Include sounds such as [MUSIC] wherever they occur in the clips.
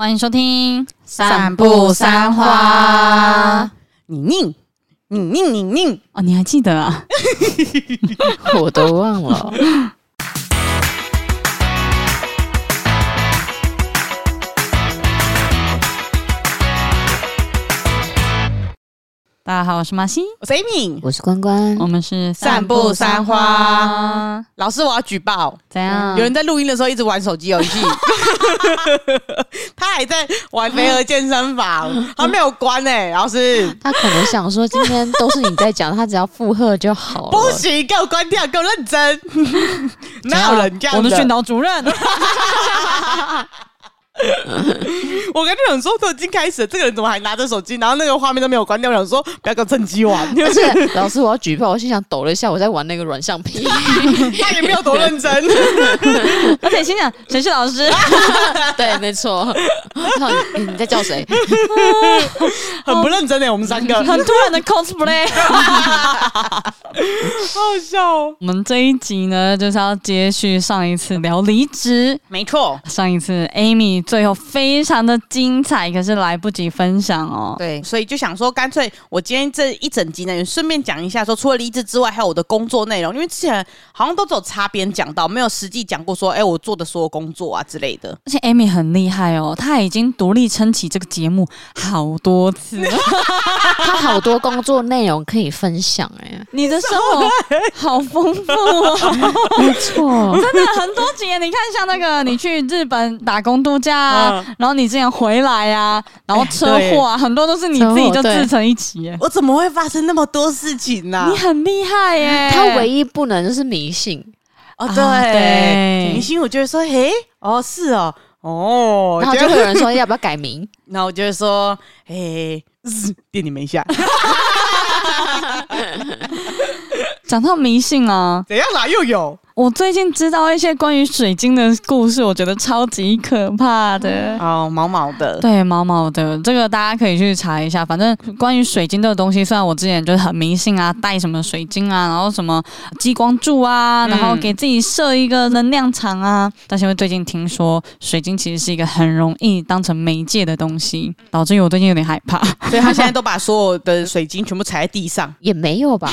欢迎收听《散步三花》。你宁，你宁，你宁哦，你还记得啊？[LAUGHS] [LAUGHS] 我都忘了。大家好，我是马西，我是 Amy，我是关关，我们是散步三花。老师，我要举报，怎样？有人在录音的时候一直玩手机游戏，[LAUGHS] 他还在玩飞鹅健身房，他没有关哎、欸。老师，他可能想说今天都是你在讲，他只要附和就好了。不行，给我关掉，给我认真。[LAUGHS] 哪有人这样？我的训导主任。[LAUGHS] [LAUGHS] 我刚才想说都已经开始了，这个人怎么还拿着手机？然后那个画面都没有关掉。我想说 [LAUGHS] 不要跟我趁机玩。而且老师，我要举报，我心想抖了一下，我在玩那个软橡皮，[LAUGHS] 那也没有多认真。而且心想陈旭老师？对，没错。你你在叫谁？很不认真哎，我们三个很突然的 cosplay，好好笑哦。我们这一集呢，就是要接续上一次聊离职。没错，上一次 Amy。最后非常的精彩，可是来不及分享哦。对，所以就想说，干脆我今天这一整集呢，也顺便讲一下，说除了离职之外，还有我的工作内容。因为之前好像都只有擦边讲到，没有实际讲过说，哎，我做的所有工作啊之类的。而且 Amy 很厉害哦，她已经独立撑起这个节目好多次，她好多工作内容可以分享哎。你的生活好丰富哦，[LAUGHS] 没错，真的很多集。你看，像那个你去日本打工度假。啊，然后你这样回来呀、啊，然后车祸啊，很多都是你自己就自成一起。我怎么会发生那么多事情呢、啊？你很厉害耶！他唯一不能就是迷信哦，对，啊、对迷信我就会说，嘿，哦，是哦，哦，然后就会有人说要不要改名，[LAUGHS] 然后我就会说，嘿，[LAUGHS] 电你们一下。[LAUGHS] 讲到迷信啊，怎样啦？又有。我最近知道一些关于水晶的故事，我觉得超级可怕的哦，毛毛的，对，毛毛的，这个大家可以去查一下。反正关于水晶这个东西，虽然我之前就是很迷信啊，带什么水晶啊，然后什么激光柱啊，然后给自己设一个能量场啊，嗯、但是因为最近听说水晶其实是一个很容易当成媒介的东西，导致于我最近有点害怕，所以他现在都把所有的水晶全部踩在地上，[LAUGHS] 也没有吧。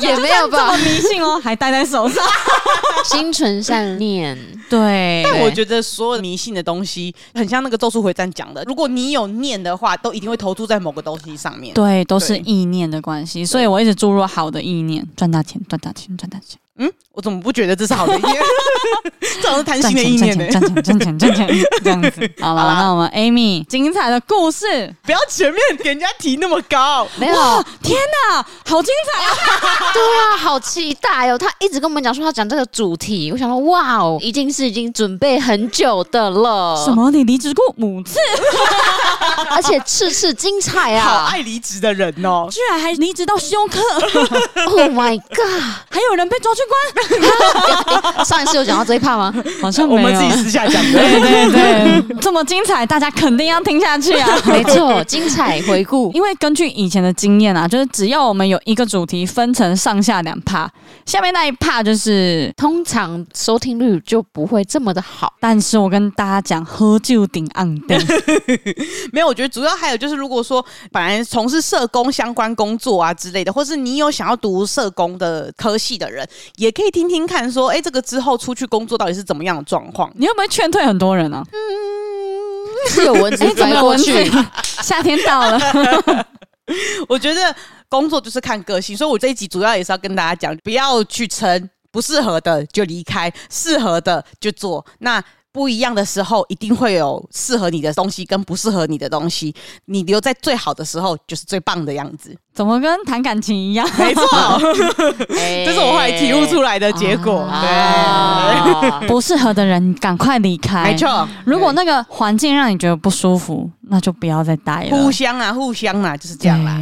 也没有吧，这么迷信哦，还戴在手上，[LAUGHS] 心存善念。[LAUGHS] 对，但我觉得所有迷信的东西，很像那个《咒术回战》讲的，如果你有念的话，都一定会投注在某个东西上面。对，都是意念的关系，所以我一直注入好的意念，赚大钱，赚大钱，赚大钱。嗯，我怎么不觉得这是好的意念？[LAUGHS] 这种是贪心的意念呢？赚钱，赚钱，赚钱，这样子。[LAUGHS] 好了，那我们 Amy 精彩的故事，不要前面给人家提那么高。没有，天哪，好精彩啊！[LAUGHS] 对啊，好期待哦！他一直跟我们讲说他讲这个主题，我想说，哇哦，已经是已经准备很久的了。什么？你离职过五次？而且次次精彩啊！好爱离职的人哦，居然还离职到休克！Oh my god！还有人被抓去。[LAUGHS] 上一次有讲到这一趴吗？好像没有，我们自己私下讲的。对对对，[LAUGHS] 这么精彩，大家肯定要听下去啊！[LAUGHS] 没错，精彩回顾。因为根据以前的经验啊，就是只要我们有一个主题分成上下两趴，下面那一趴就是通常收听率就不会这么的好。但是我跟大家讲，喝酒顶暗灯。没有，我觉得主要还有就是，如果说本来从事社工相关工作啊之类的，或是你有想要读社工的科系的人，也可以听听看，说，哎，这个之后出去工作到底是怎么样的状况？你会不会劝退很多人呢？嗯，[LAUGHS] 是有蚊子飞过去。[LAUGHS] 夏天到了，[LAUGHS] 我觉得工作就是看个性，所以我这一集主要也是要跟大家讲，不要去撑，不适合的就离开，适合的就做。那。不一样的时候，一定会有适合你的东西跟不适合你的东西。你留在最好的时候，就是最棒的样子。怎么跟谈感情一样？没错，[LAUGHS] 这是我后来体悟出来的结果。对，[LAUGHS] 不适合的人赶快离开。没错，如果那个环境让你觉得不舒服，那就不要再待了。互相啊，互相啊，就是这样啦。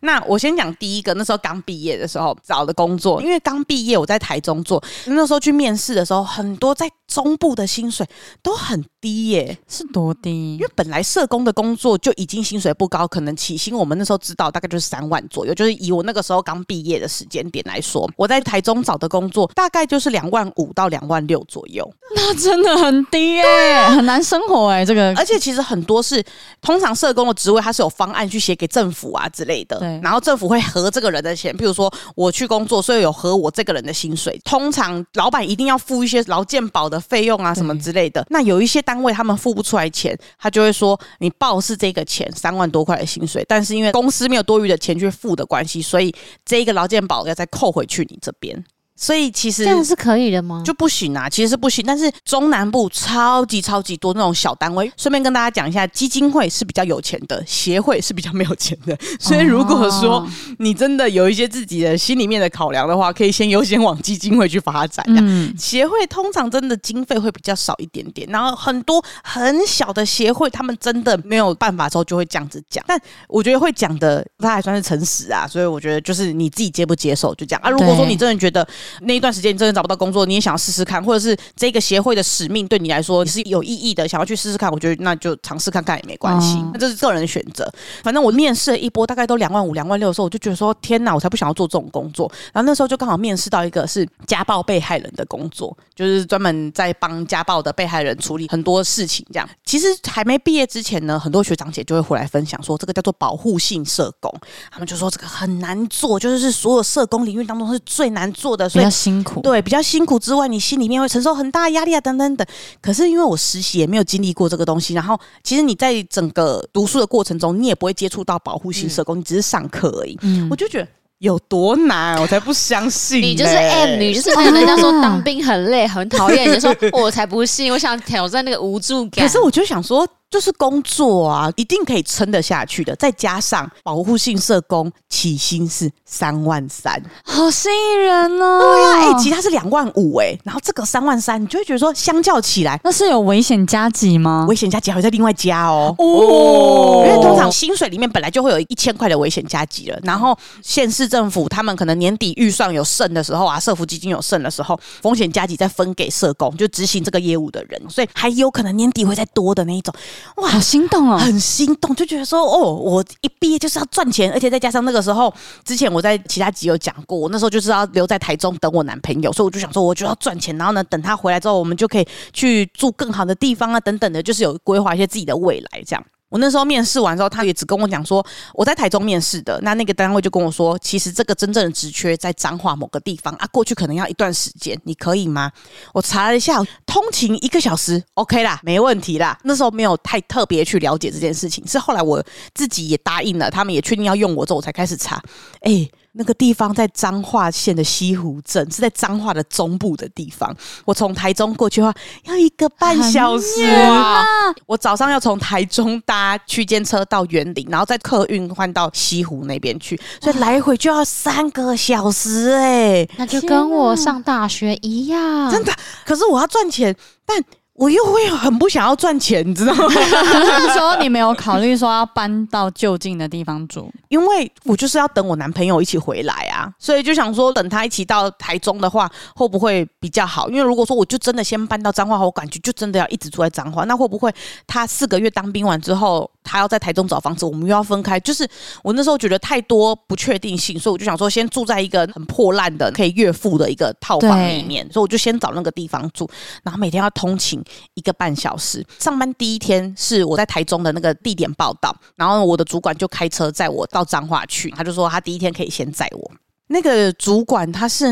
那我先讲第一个，那时候刚毕业的时候找的工作，因为刚毕业我在台中做，那时候去面试的时候，很多在中部的薪水都很低耶，是多低？因为本来社工的工作就已经薪水不高，可能起薪我们那时候知道大概就是三万左右，就是以我那个时候刚毕业的时间点来说，我在台中找的工作大概就是两万五到两万六左右，那真的很低耶，啊、很难生活哎，这个，而且其实很多是。通常社工的职位，它是有方案去写给政府啊之类的，对。然后政府会核这个人的钱，譬如说我去工作，所以有核我这个人的薪水。通常老板一定要付一些劳健保的费用啊什么之类的。那有一些单位他们付不出来钱，他就会说你报是这个钱三万多块的薪水，但是因为公司没有多余的钱去付的关系，所以这一个劳健保要再扣回去你这边。所以其实这样是可以的吗？就不行啊，其实是不行。但是中南部超级超级多那种小单位，顺便跟大家讲一下，基金会是比较有钱的，协会是比较没有钱的。[LAUGHS] 所以如果说你真的有一些自己的心里面的考量的话，可以先优先往基金会去发展。嗯，协会通常真的经费会比较少一点点，然后很多很小的协会，他们真的没有办法之后就会这样子讲。但我觉得会讲的，他还算是诚实啊。所以我觉得就是你自己接不接受就这样啊。如果说你真的觉得。那一段时间你真的找不到工作，你也想要试试看，或者是这个协会的使命对你来说你是有意义的，想要去试试看，我觉得那就尝试看看也没关系，那这是个人的选择。反正我面试了一波，大概都两万五、两万六的时候，我就觉得说天哪，我才不想要做这种工作。然后那时候就刚好面试到一个是家暴被害人的工作，就是专门在帮家暴的被害人处理很多事情。这样其实还没毕业之前呢，很多学长姐就会回来分享说，这个叫做保护性社工，他们就说这个很难做，就是是所有社工领域当中是最难做的，所以。辛苦，对，比较辛苦之外，你心里面会承受很大压力啊，等等等。可是因为我实习也没有经历过这个东西，然后其实你在整个读书的过程中，你也不会接触到保护性社工，嗯、你只是上课而已。嗯，我就觉得有多难，我才不相信。你就是 M 女，就是 [LAUGHS] 那个人家说当兵很累、很讨厌，你说我才不信，我想挑战那个无助感。可是我就想说。就是工作啊，一定可以撑得下去的。再加上保护性社工起薪是三万三，好吸引人哦。对呀，哎，其他是两万五哎，然后这个三万三，你就会觉得说，相较起来，那是有危险加急吗？危险加急还会再另外加哦。哦，因为通常薪水里面本来就会有一千块的危险加急了，然后县市政府他们可能年底预算有剩的时候啊，社福基金有剩的时候，风险加急再分给社工，就执行这个业务的人，所以还有可能年底会再多的那一种。哇，好心动哦，很心动，就觉得说，哦，我一毕业就是要赚钱，而且再加上那个时候，之前我在其他集有讲过，我那时候就是要留在台中等我男朋友，所以我就想说，我就要赚钱，然后呢，等他回来之后，我们就可以去住更好的地方啊，等等的，就是有规划一些自己的未来这样。我那时候面试完之后，他也只跟我讲说，我在台中面试的，那那个单位就跟我说，其实这个真正的职缺在彰化某个地方啊，过去可能要一段时间，你可以吗？我查了一下，通勤一个小时，OK 啦，没问题啦。那时候没有太特别去了解这件事情，是后来我自己也答应了，他们也确定要用我之后，我才开始查，哎。那个地方在彰化县的西湖镇，是在彰化的中部的地方。我从台中过去的话，要一个半小时啊！我早上要从台中搭区间车到园林，然后再客运换到西湖那边去，所以来回就要三个小时哎、欸！那就跟我上大学一样，真的。可是我要赚钱，但。我又会很不想要赚钱，你知道吗？那时候你没有考虑说要搬到就近的地方住，因为我就是要等我男朋友一起回来啊，所以就想说等他一起到台中的话，会不会比较好？因为如果说我就真的先搬到彰化，我感觉就真的要一直住在彰化，那会不会他四个月当兵完之后，他要在台中找房子，我们又要分开？就是我那时候觉得太多不确定性，所以我就想说先住在一个很破烂的可以月付的一个套房里面，所以我就先找那个地方住，然后每天要通勤。一个半小时，上班第一天是我在台中的那个地点报道，然后我的主管就开车载我到彰化去，他就说他第一天可以先载我。那个主管他是，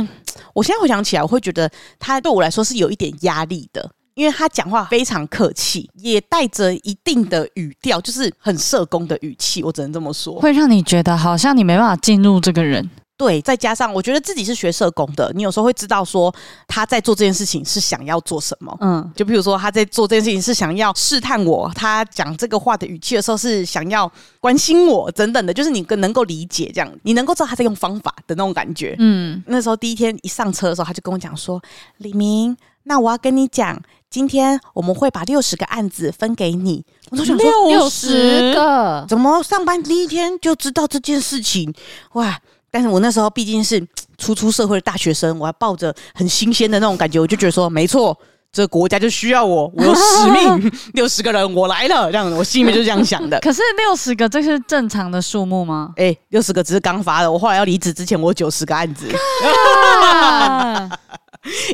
我现在回想起来，我会觉得他对我来说是有一点压力的，因为他讲话非常客气，也带着一定的语调，就是很社工的语气，我只能这么说，会让你觉得好像你没办法进入这个人。对，再加上我觉得自己是学社工的，你有时候会知道说他在做这件事情是想要做什么。嗯，就比如说他在做这件事情是想要试探我，他讲这个话的语气的时候是想要关心我等等的，就是你更能够理解这样，你能够知道他在用方法的那种感觉。嗯，那时候第一天一上车的时候，他就跟我讲说：“李明，那我要跟你讲。”今天我们会把六十个案子分给你。我都想说六十个，怎么上班第一天就知道这件事情？哇！但是我那时候毕竟是初出社会的大学生，我还抱着很新鲜的那种感觉，我就觉得说，没错。这个国家就需要我，我有使命，[LAUGHS] [LAUGHS] 六十个人我来了，这样子，我心里面就是这样想的。[LAUGHS] 可是六十个，这是正常的数目吗？哎，六十个只是刚发的，我后来要离职之前，我有九十个案子。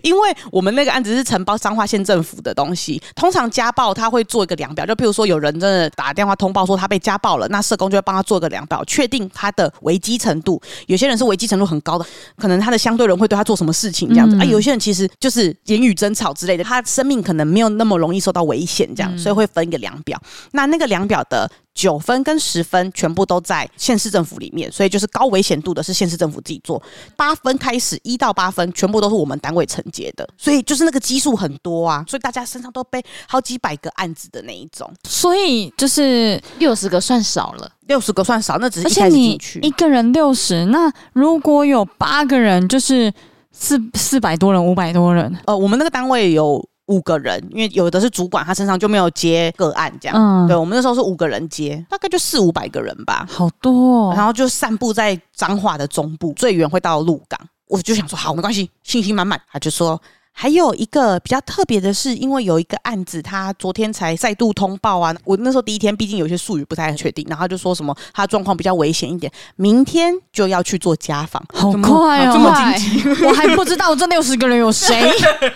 因为我们那个案子是承包彰化县政府的东西，通常家暴他会做一个量表，就譬如说有人真的打电话通报说他被家暴了，那社工就会帮他做一个量表，确定他的危机程度。有些人是危机程度很高的，可能他的相对人会对他做什么事情这样子、嗯、啊。有些人其实就是言语争吵之类的，他生命可能没有那么容易受到危险，这样，所以会分一个量表。那那个量表的。九分跟十分全部都在县市政府里面，所以就是高危险度的是县市政府自己做。八分开始一到八分全部都是我们单位承接的，所以就是那个基数很多啊，所以大家身上都背好几百个案子的那一种。所以就是六十个算少了，六十个算少，那只是一开始进去一个人六十，那如果有八个人，就是四四百多人，五百多人。呃，我们那个单位有。五个人，因为有的是主管，他身上就没有接个案这样。嗯，对，我们那时候是五个人接，大概就四五百个人吧，好多哦。然后就散布在彰化的中部，最远会到鹿港。我就想说，好，没关系，信心满满。他就说。还有一个比较特别的是，因为有一个案子，他昨天才再度通报啊。我那时候第一天，毕竟有些术语不太确定，然后就说什么他状况比较危险一点，明天就要去做家访。好快哦，这么紧急，[LAUGHS] 我还不知道这六十个人有谁，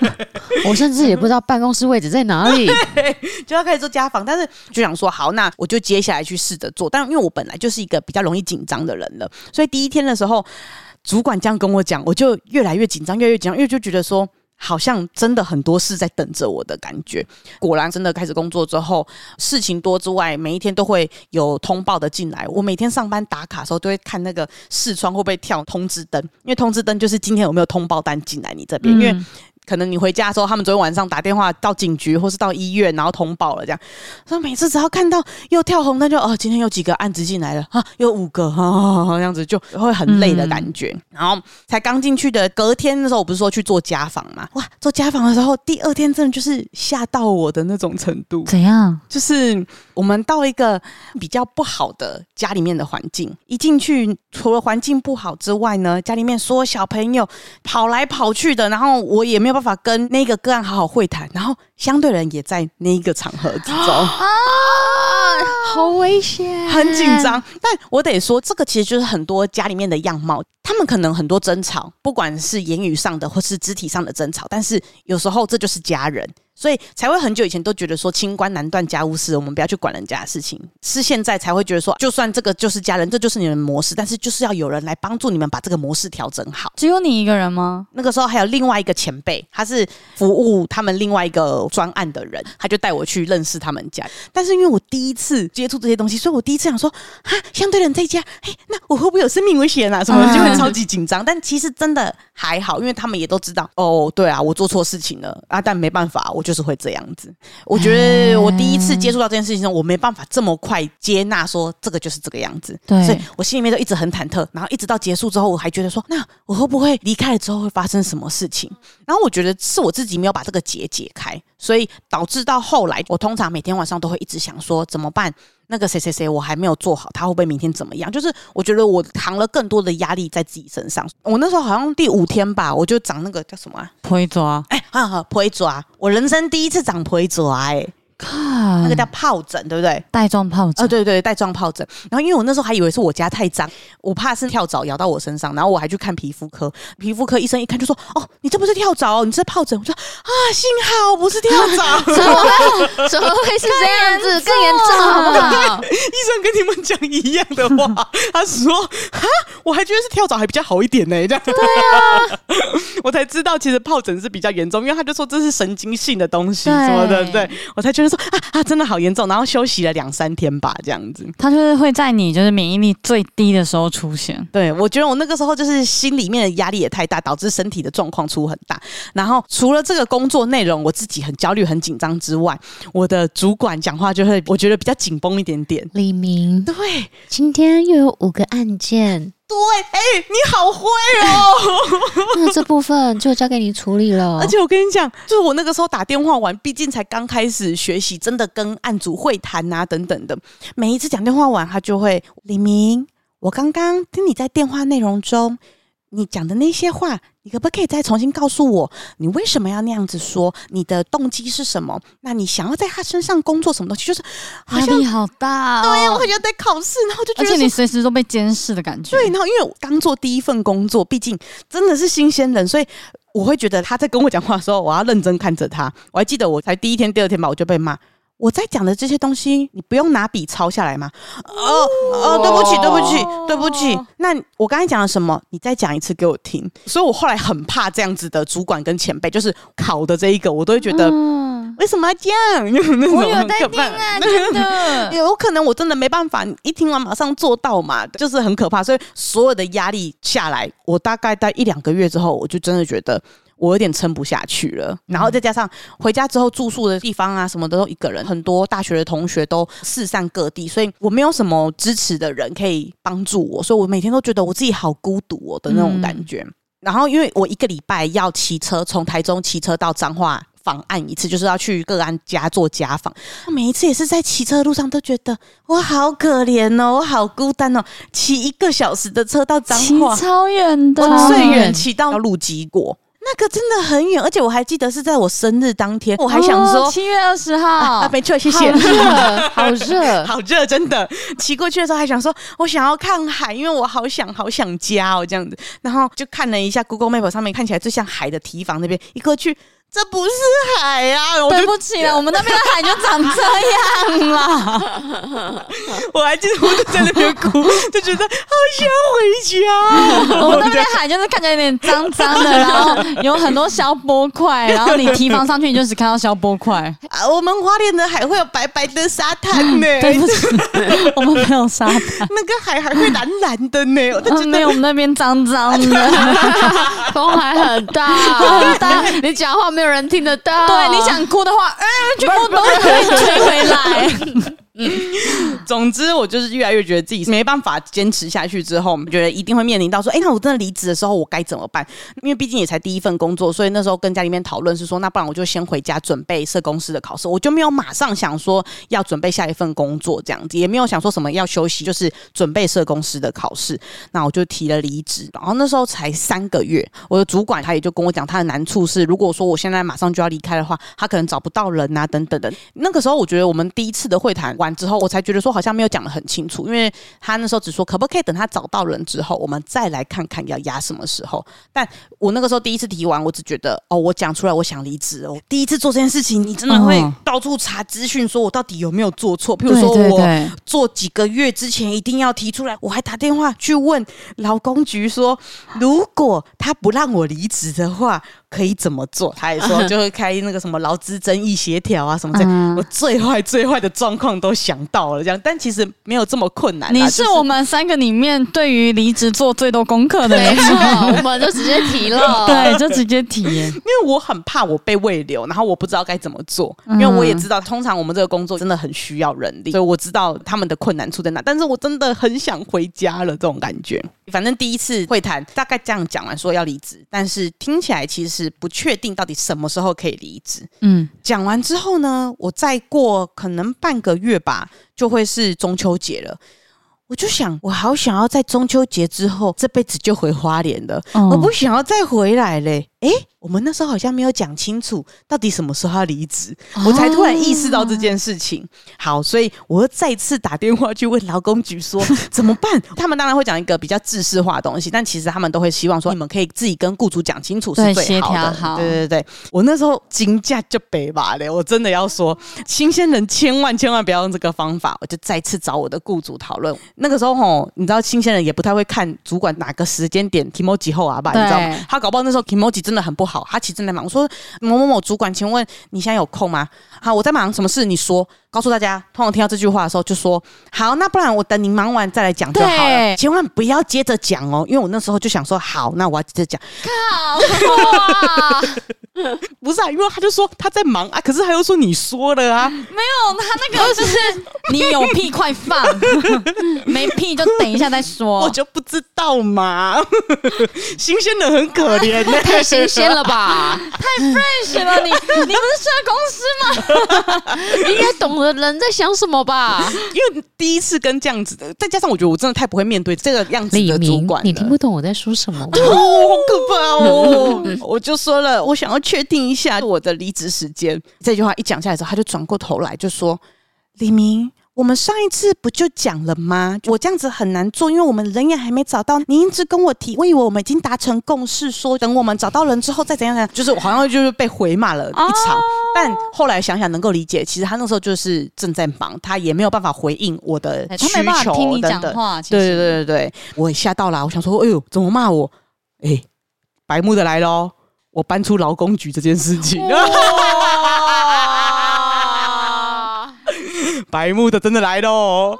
[LAUGHS] 我甚至也不知道办公室位置在哪里，[LAUGHS] 就要开始做家访。但是就想说，好，那我就接下来去试着做。但因为我本来就是一个比较容易紧张的人了，所以第一天的时候，主管这样跟我讲，我就越来越紧张，越来越紧张，因为就觉得说。好像真的很多事在等着我的感觉。果然，真的开始工作之后，事情多之外，每一天都会有通报的进来。我每天上班打卡的时候，都会看那个视窗会不会跳通知灯，因为通知灯就是今天有没有通报单进来你这边，因为。可能你回家的时候，他们昨天晚上打电话到警局或是到医院，然后通报了这样。所以每次只要看到又跳红灯，就哦，今天有几个案子进来了啊，有五个哈、啊，这样子就会很累的感觉。然后才刚进去的隔天的时候，我不是说去做家访嘛？哇，做家访的时候，第二天真的就是吓到我的那种程度。怎样？就是我们到一个比较不好的家里面的环境，一进去除了环境不好之外呢，家里面所有小朋友跑来跑去的，然后我也没有办法跟那个个案好好会谈，然后相对人也在那一个场合之中。啊，好危险，很紧张。但我得说，这个其实就是很多家里面的样貌，他们可能很多争吵，不管是言语上的或是肢体上的争吵，但是有时候这就是家人。所以才会很久以前都觉得说，清官难断家务事，我们不要去管人家的事情。是现在才会觉得说，就算这个就是家人，这就是你们模式，但是就是要有人来帮助你们把这个模式调整好。只有你一个人吗？那个时候还有另外一个前辈，他是服务他们另外一个专案的人，他就带我去认识他们家。但是因为我第一次接触这些东西，所以我第一次想说，哈，相对人在家，嘿，那我会不会有生命危险啊？什么就会超级紧张。但其实真的还好，因为他们也都知道，哦，对啊，我做错事情了啊，但没办法，我就是会这样子。我觉得我第一次接触到这件事情，我没办法这么快接纳说这个就是这个样子，对，所以我心里面都一直很忐忑。然后一直到结束之后，我还觉得说，那我会不会离开了之后会发生什么事情？然后我觉得是我自己没有把这个结解开，所以导致到后来，我通常每天晚上都会一直想说怎么办？那个谁谁谁我还没有做好，他会不会明天怎么样？就是我觉得我扛了更多的压力在自己身上。我那时候好像第五天吧，我就长那个叫什么啊？皮蛇。哎，哈哈，皮蛇，我人生第一次长皮蛇哎。看，那个叫疱疹，对不对？带状疱疹，啊，对对，带状疱疹。然后因为我那时候还以为是我家太脏，我怕是跳蚤咬到我身上，然后我还去看皮肤科。皮肤科医生一看就说：“哦，你这不是跳蚤，你这是疱疹。”我说：“啊，幸好不是跳蚤，[LAUGHS] 怎么会？怎么会是这样子？更严重好不好？”医生跟你们讲一样的话，他说：“哈，我还觉得是跳蚤还比较好一点呢。”这样对啊，[LAUGHS] 我才知道其实疱疹是比较严重，因为他就说这是神经性的东西什么的，对我才觉得。说啊啊，真的好严重，然后休息了两三天吧，这样子。他就是会在你就是免疫力最低的时候出现。对，我觉得我那个时候就是心里面的压力也太大，导致身体的状况出很大。然后除了这个工作内容我自己很焦虑、很紧张之外，我的主管讲话就会我觉得比较紧绷一点点。李明，对，今天又有五个案件。对，哎、欸，你好会哦。[LAUGHS] 那这部分就交给你处理了。而且我跟你讲，就是我那个时候打电话完，毕竟才刚开始学习，真的跟案主会谈啊等等的。每一次讲电话完，他就会李明，我刚刚听你在电话内容中。你讲的那些话，你可不可以再重新告诉我，你为什么要那样子说？你的动机是什么？那你想要在他身上工作什么东西？就是压力好大哦，对，我好像在考试，然后就觉得，而且你随时都被监视的感觉。对，然后因为我刚做第一份工作，毕竟真的是新鲜人，所以我会觉得他在跟我讲话的时候，我要认真看着他。我还记得我才第一天、第二天吧，我就被骂。我在讲的这些东西，你不用拿笔抄下来吗？哦哦，对不起，对不起，对不起。那我刚才讲了什么？你再讲一次给我听。所以我后来很怕这样子的主管跟前辈，就是考的这一个，我都会觉得，嗯、为什么要这样？我有在听啊，真的。[LAUGHS] 有可能我真的没办法，一听完马上做到嘛，就是很可怕。所以所有的压力下来，我大概待一两个月之后，我就真的觉得。我有点撑不下去了，然后再加上回家之后住宿的地方啊什么的都一个人，很多大学的同学都四散各地，所以我没有什么支持的人可以帮助我，所以我每天都觉得我自己好孤独哦的那种感觉。然后因为我一个礼拜要骑车从台中骑车到彰化访案一次，就是要去个案家做家访，每一次也是在骑车的路上都觉得我好可怜哦，我好孤单哦，骑一个小时的车到彰化，超远的，我最远骑到鹿矶过。那个真的很远，而且我还记得是在我生日当天，我还想说七月二十号啊，没错，谢谢，[LAUGHS] 好热，好热，真的。骑过去的时候还想说，我想要看海，因为我好想好想家哦，这样子。然后就看了一下 Google Map 上面看起来最像海的提防那边，一过去。这不是海呀、啊！对不起了，[LAUGHS] 我们那边的海就长这样了。[LAUGHS] 我还记得我就在那边哭，就觉得好想回家。[LAUGHS] 我们那边的海就是看起来有点脏脏的，然后有很多消波块，然后你提防上去，你就只看到消波块。啊，我们花莲的海会有白白的沙滩呢。对不起，我们没有沙滩。那个海还会蓝蓝的呢。我就觉得我们那边脏脏的，风还很大，很大。你讲话没有？没有人听得到。对，你想哭的话，嗯，全部都可以吹回来。[LAUGHS] 嗯，[LAUGHS] 总之我就是越来越觉得自己没办法坚持下去。之后，我们觉得一定会面临到说，哎，那我真的离职的时候，我该怎么办？因为毕竟也才第一份工作，所以那时候跟家里面讨论是说，那不然我就先回家准备社公司的考试。我就没有马上想说要准备下一份工作这样子，也没有想说什么要休息，就是准备社公司的考试。那我就提了离职。然后那时候才三个月，我的主管他也就跟我讲，他的难处是，如果说我现在马上就要离开的话，他可能找不到人啊，等等的。那个时候，我觉得我们第一次的会谈。完之后，我才觉得说好像没有讲的很清楚，因为他那时候只说可不可以等他找到人之后，我们再来看看要压什么时候。但我那个时候第一次提完，我只觉得哦，我讲出来我想离职哦。第一次做这件事情，你真的会到处查资讯，说我到底有没有做错？譬如说我做几个月之前一定要提出来，我还打电话去问劳工局说，如果他不让我离职的话。可以怎么做？他也说 [LAUGHS] 就会开那个什么劳资争议协调啊什么这样。嗯、我最坏最坏的状况都想到了，这样，但其实没有这么困难。你是我们三个里面对于离职做最多功课的人，[LAUGHS] 没错，我们就直接提了，[LAUGHS] 对，就直接提。因为我很怕我被未留，然后我不知道该怎么做。因为我也知道，通常我们这个工作真的很需要人力，所以我知道他们的困难处在哪。但是我真的很想回家了，这种感觉。反正第一次会谈大概这样讲完，说要离职，但是听起来其实不确定到底什么时候可以离职。嗯，讲完之后呢，我再过可能半个月吧，就会是中秋节了。我就想，我好想要在中秋节之后这辈子就回花莲了，嗯、我不想要再回来嘞。诶，我们那时候好像没有讲清楚到底什么时候要离职，哦、我才突然意识到这件事情。好，所以我又再次打电话去问劳工局说 [LAUGHS] 怎么办？他们当然会讲一个比较制式化的东西，但其实他们都会希望说你们可以自己跟雇主讲清楚是最好的。对，协调好。对对对，我那时候金价就北吧嘞，我真的要说，新鲜人千万千万不要用这个方法。我就再次找我的雇主讨论。那个时候吼，你知道新鲜人也不太会看主管哪个时间点提莫几后啊吧？你知道吗？他搞不好那时候提莫几真的很不好，他其实正在忙。我说某某某主管，请问你现在有空吗？好，我在忙什么事？你说。告诉大家，通常听到这句话的时候，就说好，那不然我等你忙完再来讲就好了，对千万不要接着讲哦，因为我那时候就想说，好，那我要接着讲。靠哇！[LAUGHS] 不是啊，因为他就说他在忙啊，可是他又说你说了啊，没有，他那个就是你有屁快放，[LAUGHS] 没屁就等一下再说。我就不知道嘛，[LAUGHS] 新鲜的很可怜呢、欸，太新鲜了吧？太 fresh 了，你你不是社公司吗？你应该懂得人在想什么吧？[LAUGHS] 因为第一次跟这样子的，再加上我觉得我真的太不会面对这个样子的主管，你听不懂我在说什么吗？哦，好可怕哦！[LAUGHS] 我就说了，我想要确定一下我的离职时间。这句话一讲下来之后，他就转过头来就说：“李明。”我们上一次不就讲了吗？我这样子很难做，因为我们人也还没找到。你一直跟我提，我以为我们已经达成共识，说等我们找到人之后再怎样怎样。就是我好像就是被回骂了一场。哦、但后来想想能够理解，其实他那时候就是正在忙，他也没有办法回应我的需求等等。他没办法听你讲话。对对对对对，我也吓到了，我想说，哎呦，怎么骂我？哎，白目的来喽！我搬出劳工局这件事情。白目的真的来了哦，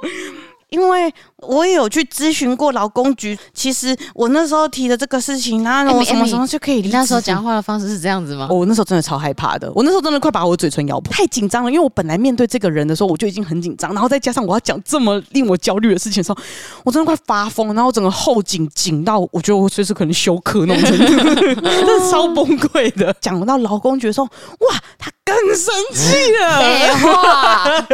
因为我也有去咨询过劳工局。其实我那时候提的这个事情，然后我什么时候就可以离那时候讲话的方式是这样子吗？我那时候真的超害怕的，我那时候真的快把我嘴唇咬破，太紧张了。因为我本来面对这个人的时候，我就已经很紧张，然后再加上我要讲这么令我焦虑的事情的时候，我真的快发疯，然后我整个后颈紧到，我觉得我随时可能休克那种程度，[LAUGHS] 真的超崩溃的。讲到劳工局的时候，哇，他更生气了。废话。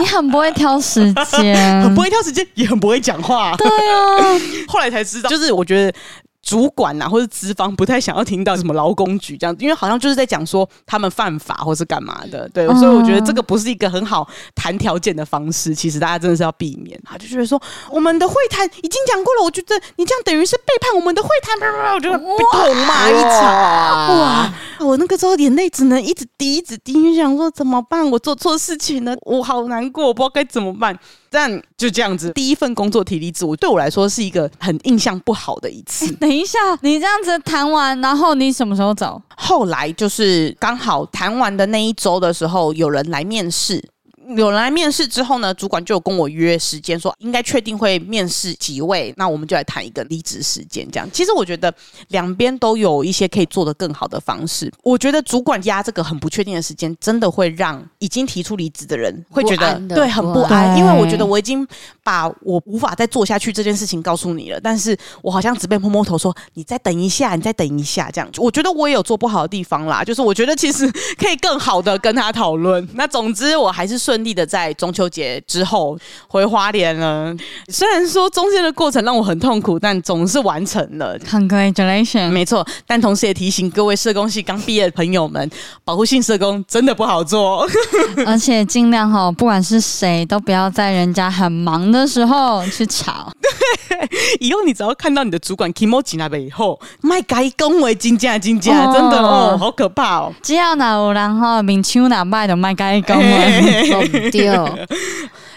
你很不会挑时间，[LAUGHS] 很不会挑时间，也很不会讲话。对啊，[LAUGHS] 后来才知道，就是我觉得。主管呐、啊，或者资方不太想要听到什么劳工局这样，因为好像就是在讲说他们犯法或是干嘛的，对，所以我觉得这个不是一个很好谈条件的方式。其实大家真的是要避免。他就觉得说，我们的会谈已经讲过了，我觉得你这样等于是背叛我们的会谈，我就被痛骂一场。哇，我那个时候眼泪只能一直滴，一直滴，就想说怎么办？我做错事情了，我好难过，我不知道该怎么办。但就这样子，第一份工作提离职，我对我来说是一个很印象不好的一次。[LAUGHS] 等一下，你这样子谈完，然后你什么时候走？后来就是刚好谈完的那一周的时候，有人来面试。有人来面试之后呢，主管就有跟我约时间，说应该确定会面试几位，那我们就来谈一个离职时间。这样，其实我觉得两边都有一些可以做得更好的方式。我觉得主管压这个很不确定的时间，真的会让已经提出离职的人会觉得对很不安，因为我觉得我已经把我无法再做下去这件事情告诉你了，但是我好像只被摸摸头说你再等一下，你再等一下这样。我觉得我也有做不好的地方啦，就是我觉得其实 [LAUGHS] 可以更好的跟他讨论。那总之我还是顺。利的在中秋节之后回花莲了，虽然说中间的过程让我很痛苦，但总是完成了。Congratulations，没错。但同时也提醒各位社工系刚毕业的朋友们，保护性社工真的不好做，[LAUGHS] 而且尽量哈，不管是谁都不要在人家很忙的时候去吵。对，[LAUGHS] 以后你只要看到你的主管 kimochi 那边以后，卖该恭维金价金价，真的哦，好可怕哦。只要哪有人哈，明秋哪卖的卖该恭维。[LAUGHS] 丢。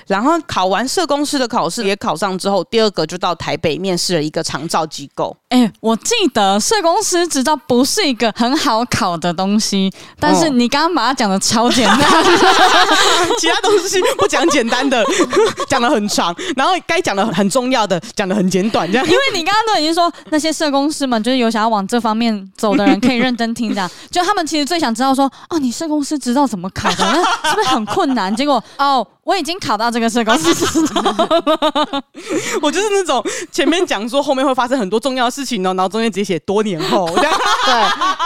然后考完社工师的考试也考上之后，第二个就到台北面试了一个长照机构。哎，我记得社工师执照不是一个很好考的东西，但是你刚刚把它讲的超简单，[LAUGHS] 其他东西不讲简单的，[LAUGHS] 讲的很长，然后该讲的很重要的讲的很简短，这样。因为你刚刚都已经说那些社工师们就是有想要往这方面走的人可以认真听，这样就他们其实最想知道说，哦，你社工师执照怎么考的？那是不是很困难？结果哦。我已经考到这个社工师了，我就是那种前面讲说后面会发生很多重要的事情呢，然后中间直接写多年后，[LAUGHS] 对，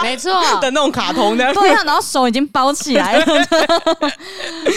没错的那种卡通的，对，然后手已经包起来了，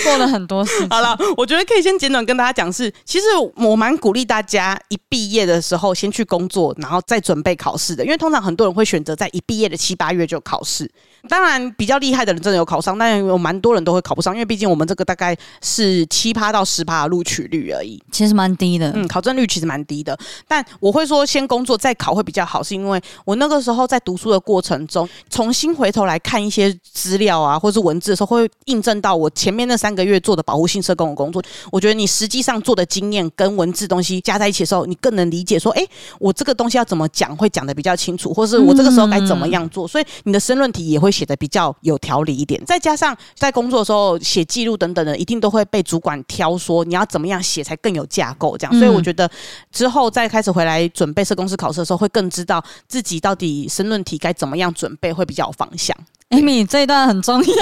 过了很多事。[LAUGHS] 好了，我觉得可以先简短跟大家讲是，其实我蛮鼓励大家一毕业的时候先去工作，然后再准备考试的，因为通常很多人会选择在一毕业的七八月就考试。当然比较厉害的人真的有考上，但有蛮多人都会考不上，因为毕竟我们这个大概是。七趴到十趴的录取率而已，其实蛮低的。嗯，考证率其实蛮低的。但我会说先工作再考会比较好，是因为我那个时候在读书的过程中，重新回头来看一些资料啊，或是文字的时候，会印证到我前面那三个月做的保护性社工的工作。我觉得你实际上做的经验跟文字东西加在一起的时候，你更能理解说，哎，我这个东西要怎么讲会讲的比较清楚，或是我这个时候该怎么样做。所以你的申论题也会写的比较有条理一点。再加上在工作的时候写记录等等的，一定都会被主管挑说你要怎么样写才更有架构这样。所以我觉得之后再开始回来准备社公司考试的时候，会更知道自己到底申论题该怎么样准备会比较有方向。Amy，这一段很重要，[LAUGHS] 刚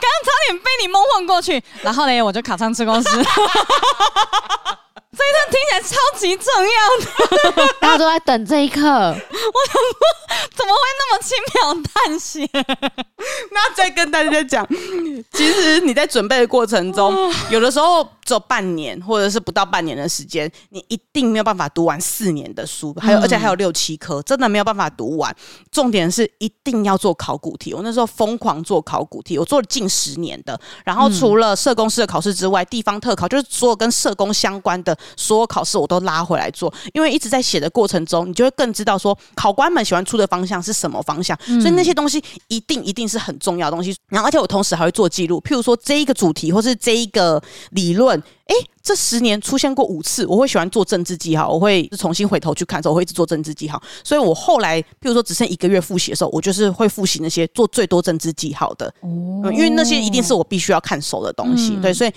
刚差点被你蒙混过去，然后呢，我就考上社工师。这一段听起来超级重要的，[LAUGHS] 大家都在等这一刻。我怎么，怎么会那么轻描淡写？那再跟大家讲，其实你在准备的过程中，有的时候只有半年或者是不到半年的时间，你一定没有办法读完四年的书，还有而且还有六七科，真的没有办法读完。重点是一定要做考古题，我那时候疯狂做考古题，我做了近十年的。然后除了社工师的考试之外，地方特考就是所有跟社工相关的。所有考试我都拉回来做，因为一直在写的过程中，你就会更知道说考官们喜欢出的方向是什么方向，所以那些东西一定一定是很重要的东西。然后，而且我同时还会做记录，譬如说这一个主题或是这一个理论，哎，这十年出现过五次，我会喜欢做政治记号，我会重新回头去看的时候，我会一直做政治记号。所以我后来譬如说只剩一个月复习的时候，我就是会复习那些做最多政治记号的哦，因为那些一定是我必须要看熟的东西。对，所以。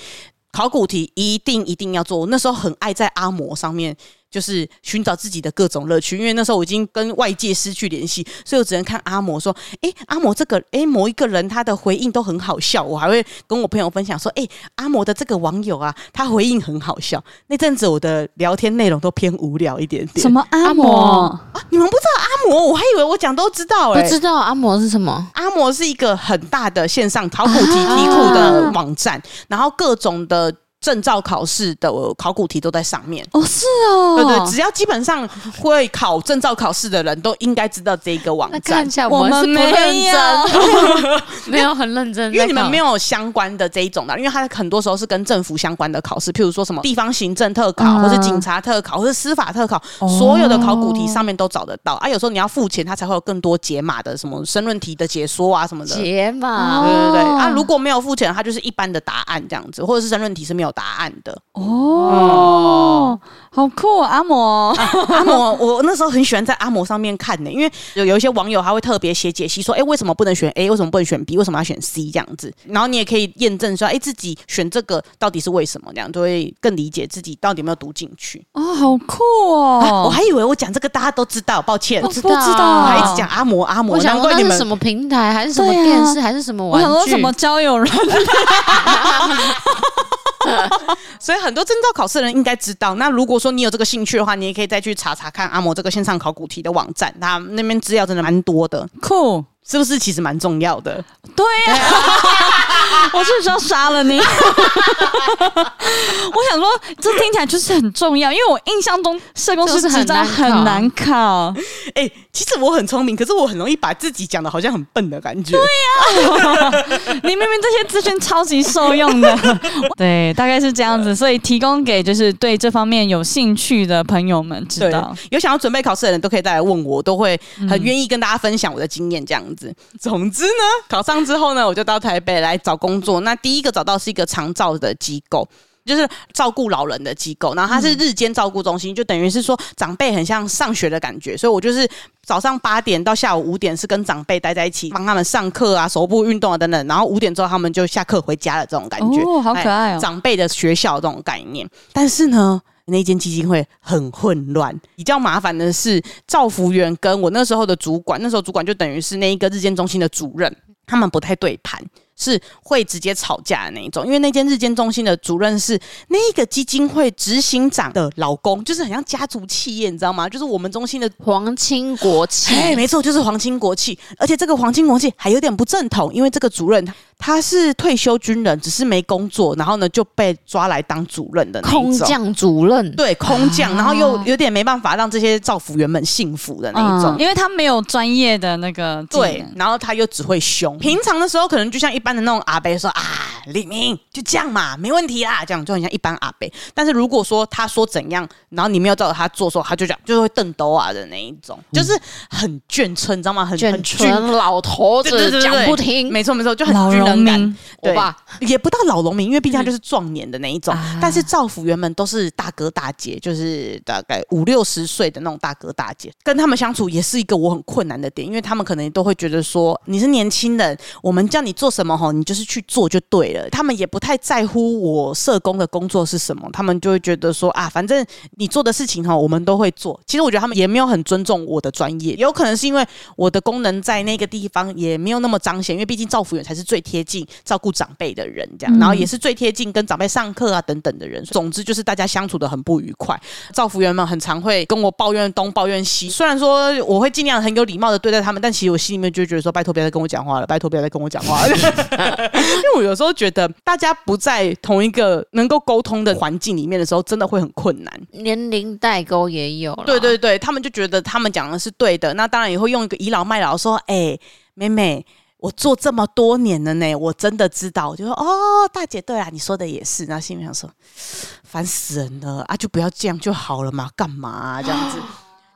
考古题一定一定要做，那时候很爱在阿嬷上面。就是寻找自己的各种乐趣，因为那时候我已经跟外界失去联系，所以我只能看阿嬷说：“哎，阿嬷这个，哎，某一个人他的回应都很好笑。”我还会跟我朋友分享说：“哎，阿嬷的这个网友啊，他回应很好笑。”那阵子我的聊天内容都偏无聊一点点。什么阿嬷啊？你们不知道阿嬷？我还以为我讲都知道哎、欸。不知道阿嬷是什么？阿嬷是一个很大的线上考古题题库的网站，啊、然后各种的。证照考试的考古题都在上面哦，是哦，对对，只要基本上会考证照考试的人都应该知道这个网站。我们是不认真，[LAUGHS] 没有很认真，因为你们没有相关的这一种的，因为它很多时候是跟政府相关的考试，譬如说什么地方行政特考，或是警察特考，或是司法特考，所有的考古题上面都找得到啊。有时候你要付钱，它才会有更多解码的什么申论题的解说啊什么的解码，对对对啊。如果没有付钱，它就是一般的答案这样子，或者是申论题是没有。答案的哦，好酷啊！阿摩，[LAUGHS] 阿摩，我那时候很喜欢在阿摩上面看呢，因为有有一些网友他会特别写解析，说，哎，为什么不能选 A？为什么不能选 B？为什么要选 C？这样子，然后你也可以验证说，哎，自己选这个到底是为什么？这样就会更理解自己到底有没有读进去。哦，好酷哦！[LAUGHS] 啊，我还以为我讲这个大家都知道，抱歉，不知道，我还一直讲阿摩阿摩。我想问你们什么平台，还是什么电视，还是什么玩具？我想说什么交友软 [LAUGHS] 所以很多证照考试的人应该知道。那如果说你有这个兴趣的话，你也可以再去查查看阿摩这个线上考古题的网站，他那边资料真的蛮多的。Cool，是不是？其实蛮重要的。对呀、啊，[LAUGHS] 我是不是要杀了你？[LAUGHS] 我想说，这听起来就是很重要，因为我印象中社工师执照很难考。哎、欸，其实我很聪明，可是我很容易把自己讲的好像很笨的感觉。对呀、啊，[LAUGHS] 你明明这些资讯超级受用的。对，大概是这样子，所以提供给就是对这方面有兴趣的朋友们知道。有想要准备考试的人都可以再来问我，都会很愿意跟大家分享我的经验。这样子，总之呢，考上。之后呢，我就到台北来找工作。那第一个找到是一个长照的机构，就是照顾老人的机构。然后它是日间照顾中心，就等于是说长辈很像上学的感觉。所以我就是早上八点到下午五点是跟长辈待在一起，帮他们上课啊、手部运动啊等等。然后五点之后他们就下课回家了，这种感觉哦，好可爱哦，长辈的学校这种概念。但是呢，那间基金会很混乱。比较麻烦的是，照服员跟我那时候的主管，那时候主管就等于是那一个日间中心的主任。他们不太对盘，是会直接吵架的那一种。因为那间日间中心的主任是那个基金会执行长的老公，就是很像家族企业，你知道吗？就是我们中心的皇亲国戚。哎，没错，就是皇亲国戚。而且这个皇亲国戚还有点不正统，因为这个主任他是退休军人，只是没工作，然后呢就被抓来当主任的那种。空降主任，对，空降，然后又有点没办法让这些造福员们幸福的那一种，嗯、因为他没有专业的那个对，然后他又只会凶。平常的时候可能就像一般的那种阿伯说啊，李明就这样嘛，没问题啦，这样就很像一般阿伯。但是如果说他说怎样，然后你没有照着他做，时候他就讲就会瞪兜啊的那一种，就是很眷村，你知道吗？很眷村老头子讲不听，没错没错，就很军人感。对吧？也不到老农民，因为毕竟他就是壮年的那一种。嗯、但是造福员们都是大哥大姐，就是大概五六十岁的那种大哥大姐，跟他们相处也是一个我很困难的点，因为他们可能都会觉得说你是年轻人，我们叫你做什么吼，你就是去做就对了。他们也不太在乎我社工的工作是什么，他们就会觉得说啊，反正你做的事情哈，我们都会做。其实我觉得他们也没有很尊重我的专业，有可能是因为我的功能在那个地方也没有那么彰显，因为毕竟造福员才是最贴近照顾长辈的人，这样，然后也是最贴近跟长辈上课啊等等的人。总之就是大家相处的很不愉快，造福员们很常会跟我抱怨东抱怨西。虽然说我会尽量很有礼貌的对待他们，但其实我心里面就觉得说，拜托不要再跟我讲话了，拜托不要再跟我讲话了。[LAUGHS] 因为我有时候觉得大家不在同一个能够沟通的环境里面的时候，真的会很困难。年龄代沟也有，对对对，他们就觉得他们讲的是对的，那当然也会用一个倚老卖老说，哎、欸，妹妹。我做这么多年了呢，我真的知道。我就说哦，大姐，对啊，你说的也是。然后心里想说，烦死人了啊，就不要这样就好了嘛，干嘛啊，[GASPS] 这样子？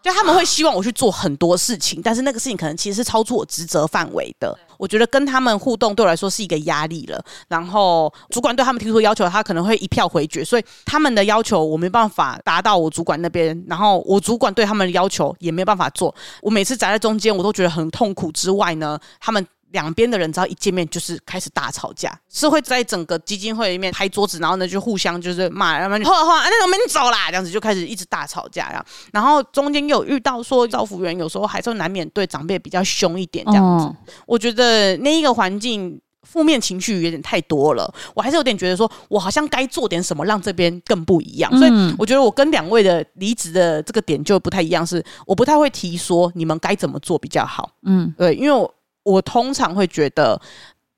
就他们会希望我去做很多事情，但是那个事情可能其实是超出我职责范围的。我觉得跟他们互动对我来说是一个压力了。然后主管对他们提出要求，他可能会一票回绝，所以他们的要求我没办法达到我主管那边，然后我主管对他们的要求也没办法做。我每次宅在中间，我都觉得很痛苦。之外呢，他们。两边的人只要一见面就是开始大吵架，是会在整个基金会里面拍桌子，然后呢就互相就是骂，然后后来后来那我们走啦，这样子就开始一直大吵架呀。然后中间有遇到说招服员有时候还是难免对长辈比较凶一点这样子。我觉得那一个环境负面情绪有点太多了，我还是有点觉得说我好像该做点什么让这边更不一样。所以我觉得我跟两位的离职的这个点就不太一样，是我不太会提说你们该怎么做比较好。嗯，对，因为我。我通常会觉得，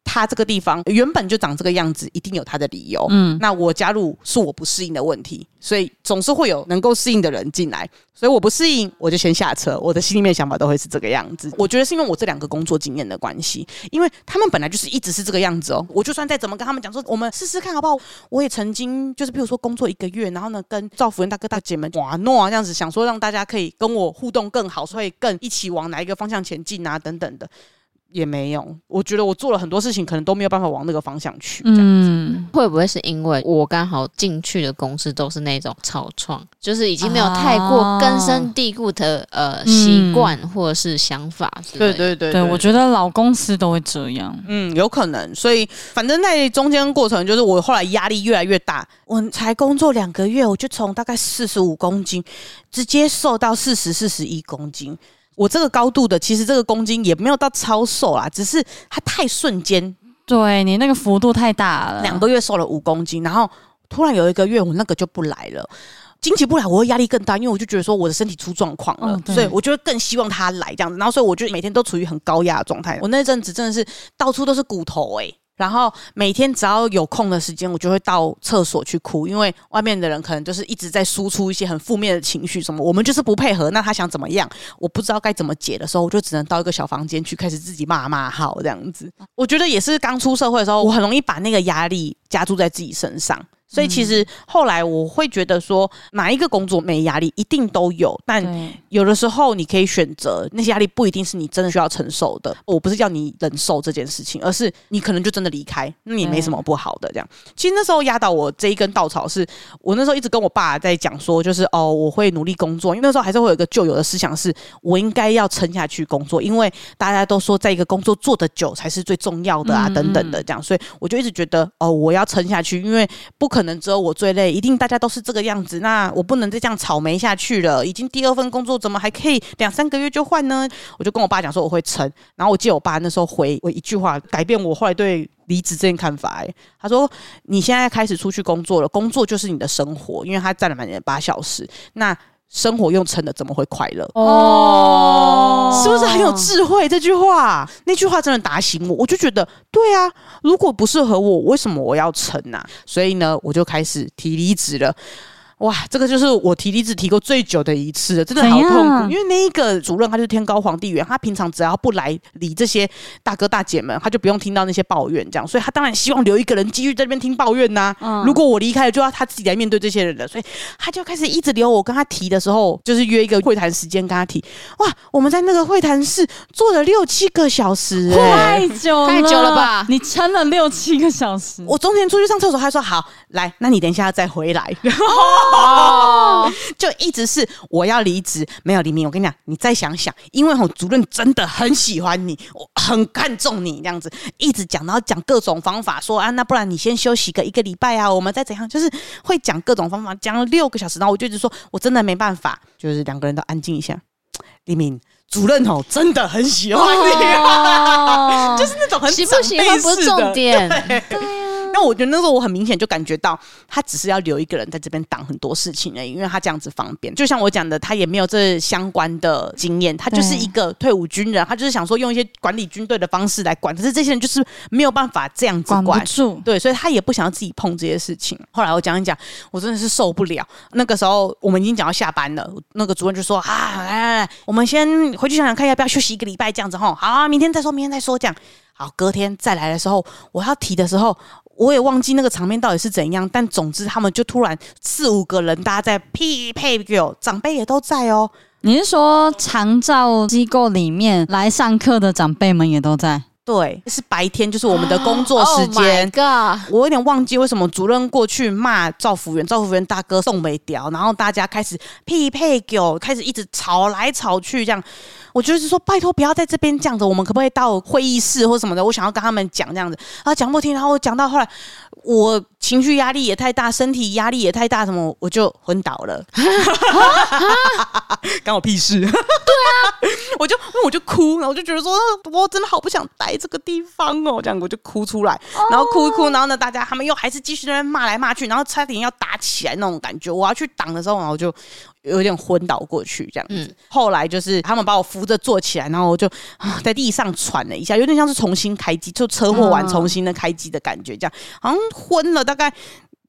他这个地方原本就长这个样子，一定有他的理由。嗯，那我加入是我不适应的问题，所以总是会有能够适应的人进来。所以我不适应，我就先下车。我的心里面想法都会是这个样子。我觉得是因为我这两个工作经验的关系，因为他们本来就是一直是这个样子哦。我就算再怎么跟他们讲说，我们试试看好不好？我也曾经就是，比如说工作一个月，然后呢，跟照服员大哥大姐们哇诺啊这样子，想说让大家可以跟我互动更好，所以更一起往哪一个方向前进啊等等的。也没有，我觉得我做了很多事情，可能都没有办法往那个方向去。这样子。嗯，会不会是因为我刚好进去的公司都是那种草创，就是已经没有太过根深蒂固的、啊、呃习惯或者是想法？对对对，对，我觉得老公司都会这样。嗯，有可能。所以反正在中间过程，就是我后来压力越来越大。我才工作两个月，我就从大概四十五公斤直接瘦到四十四十一公斤。我这个高度的，其实这个公斤也没有到超瘦啦，只是它太瞬间，对你那个幅度太大了。两个月瘦了五公斤，然后突然有一个月我那个就不来了，经期不来，我会压力更大，因为我就觉得说我的身体出状况了，哦、所以我就会更希望它来这样子，然后所以我就每天都处于很高压的状态。我那阵子真的是到处都是骨头哎、欸。然后每天只要有空的时间，我就会到厕所去哭，因为外面的人可能就是一直在输出一些很负面的情绪，什么我们就是不配合，那他想怎么样，我不知道该怎么解的时候，我就只能到一个小房间去开始自己骂骂号这样子。我觉得也是刚出社会的时候，我很容易把那个压力加注在自己身上。所以其实后来我会觉得说，哪一个工作没压力，一定都有，但有的时候你可以选择，那些压力不一定是你真的需要承受的。我不是叫你忍受这件事情，而是你可能就真的离开，那也没什么不好的。这样，其实那时候压倒我这一根稻草是，我那时候一直跟我爸在讲说，就是哦，我会努力工作，因为那时候还是会有一个旧有的思想，是我应该要撑下去工作，因为大家都说在一个工作做得久才是最重要的啊，等等的这样，所以我就一直觉得哦，我要撑下去，因为不可能只有我最累，一定大家都是这个样子。那我不能再这样草莓下去了。已经第二份工作，怎么还可以两三个月就换呢？我就跟我爸讲说我会撑。然后我记得我爸那时候回我一句话，改变我后来对离职这件看法。他说：“你现在开始出去工作了，工作就是你的生活，因为他占了满八小时。那生活用撑的怎么会快乐？哦，是不是很有智慧？这句话，那句话真的打醒我，我就觉得对啊，如果不适合我，为什么我要撑呢、啊？所以呢，我就开始提离职了。哇，这个就是我提离职提过最久的一次了，真的好痛苦。因为那一个主任他就是天高皇帝远，他平常只要不来理这些大哥大姐们，他就不用听到那些抱怨，这样，所以他当然希望留一个人继续在这边听抱怨呐、啊。嗯、如果我离开了，就要他自己来面对这些人了，所以他就开始一直留我跟他提的时候，就是约一个会谈时间跟他提。哇，我们在那个会谈室坐了六七个小时、欸，太久了，太久了吧？你撑了六七个小时。[LAUGHS] 我中间出去上厕所，他说好，来，那你等一下再回来。[LAUGHS] [LAUGHS] 哦，[LAUGHS] 就一直是我要离职，没有黎明。我跟你讲，你再想想，因为吼主任真的很喜欢你，我很看重你，这样子一直讲，然后讲各种方法，说啊，那不然你先休息个一个礼拜啊，我们再怎样，[LAUGHS] 就是会讲各种方法，讲了六个小时，然后我就一直说，我真的没办法，就是两个人都安静一下。[TSK] 黎明主任吼真的很喜欢你，[LAUGHS] 哦、就是那种很喜不喜欢不是重点。对。那我觉得那时候我很明显就感觉到，他只是要留一个人在这边挡很多事情而已，因为他这样子方便。就像我讲的，他也没有这相关的经验，他就是一个退伍军人，他就是想说用一些管理军队的方式来管。可是这些人就是没有办法这样子管，管住，对，所以他也不想要自己碰这些事情。后来我讲一讲，我真的是受不了。那个时候我们已经讲到下班了，那个主任就说：“啊，来来来，我们先回去想想看，要不要休息一个礼拜这样子哈。好啊，明天再说，明天再说这样。好，隔天再来的时候，我要提的时候。”我也忘记那个场面到底是怎样，但总之他们就突然四五个人，大家在匹配给长辈也都在哦。你是说长照机构里面来上课的长辈们也都在？对，是白天，就是我们的工作时间。Oh 我有点忘记为什么主任过去骂赵福元，赵福元大哥送没屌，然后大家开始匹配狗，开始一直吵来吵去这样。我就是说，拜托不要在这边这样子，我们可不可以到会议室或什么的？我想要跟他们讲这样子啊，讲不听，然后我讲到后来，我情绪压力也太大，身体压力也太大，什么我就昏倒了，[LAUGHS] 关我屁事。对啊，我就我就哭，然后我就觉得说，我真的好不想待这个地方哦，这样我就哭出来，然后哭一哭，然后呢，大家他们又还是继续在那骂来骂去，然后差点要打起来那种感觉，我要去挡的时候，然后我就。有点昏倒过去这样子，嗯、后来就是他们把我扶着坐起来，然后我就 [SIGHS] 在地上喘了一下，有点像是重新开机，就车祸完重新的开机的感觉，这样好像昏了大概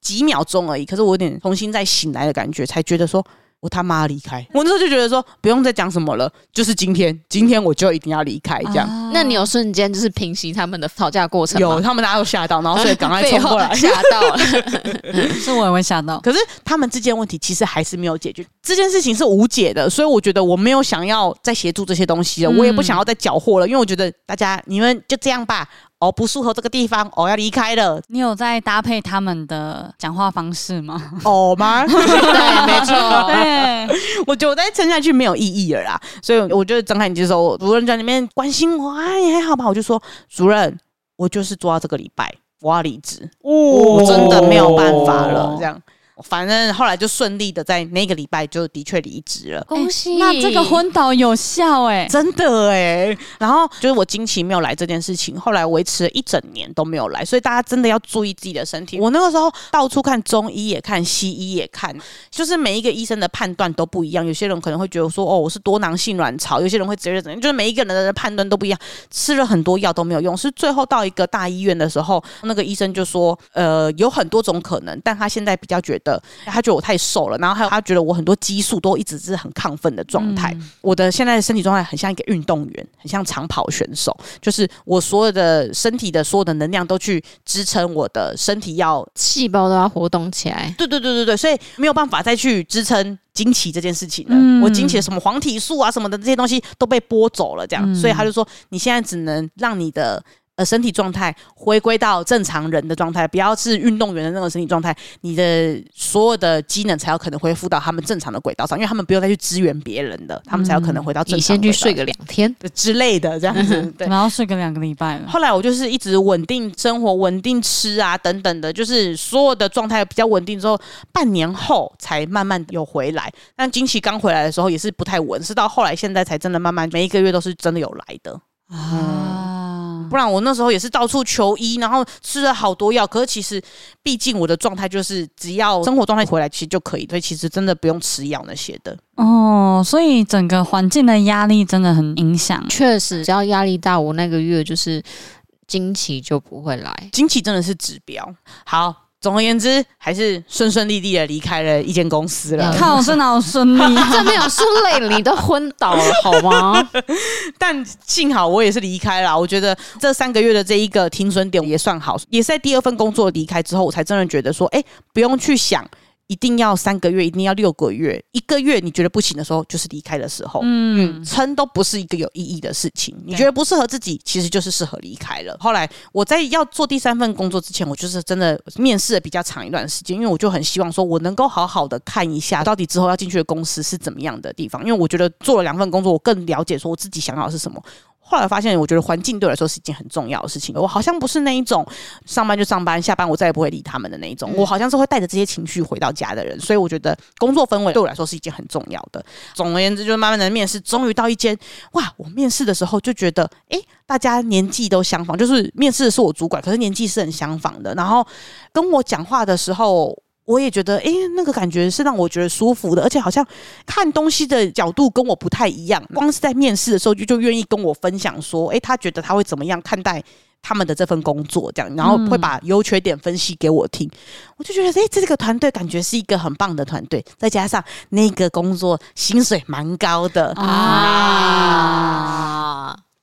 几秒钟而已，可是我有点重新再醒来的感觉，才觉得说。我他妈离开！我那时候就觉得说，不用再讲什么了，就是今天，今天我就一定要离开。这样，啊、那你有瞬间就是平息他们的吵架过程？有，他们大家都吓到，然后所以赶快冲过来，[LAUGHS] 吓到了，[LAUGHS] 是我也会吓到。可是他们之间问题其实还是没有解决，这件事情是无解的，所以我觉得我没有想要再协助这些东西了，嗯、我也不想要再搅和了，因为我觉得大家你们就这样吧。哦，不适合这个地方，哦，要离开了。你有在搭配他们的讲话方式吗？哦吗？[LAUGHS] 对，没错。对，我觉得我再撑下去没有意义了啦。所以我就睁开眼睛的时候，主任在那边关心我啊，你还好吧？我就说，主任，我就是做到这个礼拜，我要离职，哦，我真的没有办法了，这样。反正后来就顺利的在那个礼拜就的确离职了，恭喜！那这个昏倒有效哎、欸，真的哎、欸。然后就是我经期没有来这件事情，后来维持了一整年都没有来，所以大家真的要注意自己的身体。我那个时候到处看中医也看西医也看，就是每一个医生的判断都不一样。有些人可能会觉得说哦，我是多囊性卵巢，有些人会直接怎样，就是每一个人的判断都不一样。吃了很多药都没有用，是最后到一个大医院的时候，那个医生就说呃有很多种可能，但他现在比较觉得。的，他觉得我太瘦了，然后还有他觉得我很多激素都一直是很亢奋的状态。嗯、我的现在的身体状态很像一个运动员，很像长跑选手，就是我所有的身体的所有的能量都去支撑我的身体要，要细胞都要活动起来。对对对对对，所以没有办法再去支撑经期这件事情了。嗯、我经期的什么黄体素啊什么的这些东西都被剥走了，这样，嗯、所以他就说你现在只能让你的。呃，身体状态回归到正常人的状态，不要是运动员的那种身体状态，你的所有的机能才有可能恢复到他们正常的轨道上，因为他们不用再去支援别人的，他们才有可能回到正常。你先去睡个两天 [LAUGHS] 之类的，这样子，[LAUGHS] 对，然后睡个两个礼拜。后来我就是一直稳定生活、稳定吃啊等等的，就是所有的状态比较稳定之后，半年后才慢慢有回来。但经期刚回来的时候也是不太稳，是到后来现在才真的慢慢每一个月都是真的有来的啊。不然我那时候也是到处求医，然后吃了好多药。可是其实，毕竟我的状态就是只要生活状态回来，其实就可以。所以其实真的不用吃药那些的。哦，所以整个环境的压力真的很影响。确实，只要压力大，我那个月就是经期就不会来。经期真的是指标。好。总而言之，还是顺顺利利的离开了一间公司了。靠，真的好顺利，这没有顺利，你都昏倒了好吗？[LAUGHS] 但幸好我也是离开了。我觉得这三个月的这一个停损点也算好，也是在第二份工作离开之后，我才真的觉得说，哎，不用去想。一定要三个月，一定要六个月，一个月你觉得不行的时候，就是离开的时候。嗯，撑都不是一个有意义的事情。你觉得不适合自己，其实就是适合离开了。后来我在要做第三份工作之前，我就是真的面试了比较长一段时间，因为我就很希望说，我能够好好的看一下，到底之后要进去的公司是怎么样的地方。因为我觉得做了两份工作，我更了解说我自己想要的是什么。后来发现，我觉得环境对我来说是一件很重要的事情。我好像不是那一种上班就上班，下班我再也不会理他们的那一种。我好像是会带着这些情绪回到家的人。所以我觉得工作氛围对我来说是一件很重要的。总而言之，就是慢慢的面试，终于到一间哇！我面试的时候就觉得，诶，大家年纪都相仿，就是面试的是我主管，可是年纪是很相仿的。然后跟我讲话的时候。我也觉得，哎、欸，那个感觉是让我觉得舒服的，而且好像看东西的角度跟我不太一样。光是在面试的时候就就愿意跟我分享说，哎、欸，他觉得他会怎么样看待他们的这份工作，这样，然后会把优缺点分析给我听。嗯、我就觉得，哎、欸，这个团队感觉是一个很棒的团队，再加上那个工作薪水蛮高的啊。啊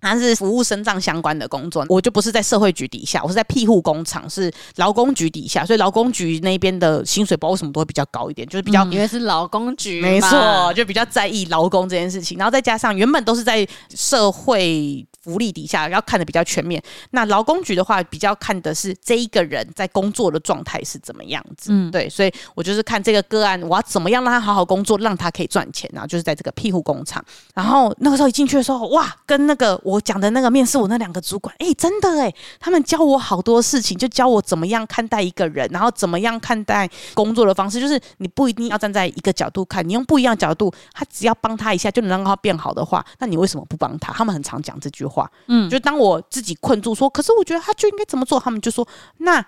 它是服务身障相关的工作，我就不是在社会局底下，我是在庇护工厂，是劳工局底下，所以劳工局那边的薪水，不知道为什么都会比较高一点，就是比较因为是劳工局，没错，就比较在意劳工这件事情，然后再加上原本都是在社会。福利底下要看的比较全面，那劳工局的话比较看的是这一个人在工作的状态是怎么样子，嗯，对，所以我就是看这个个案，我要怎么样让他好好工作，让他可以赚钱，然后就是在这个庇护工厂，然后那个时候一进去的时候，哇，跟那个我讲的那个面试我那两个主管，哎、欸，真的哎、欸，他们教我好多事情，就教我怎么样看待一个人，然后怎么样看待工作的方式，就是你不一定要站在一个角度看，你用不一样的角度，他只要帮他一下就能让他变好的话，那你为什么不帮他？他们很常讲这句话。话，嗯，就当我自己困住说，可是我觉得他就应该怎么做，他们就说，那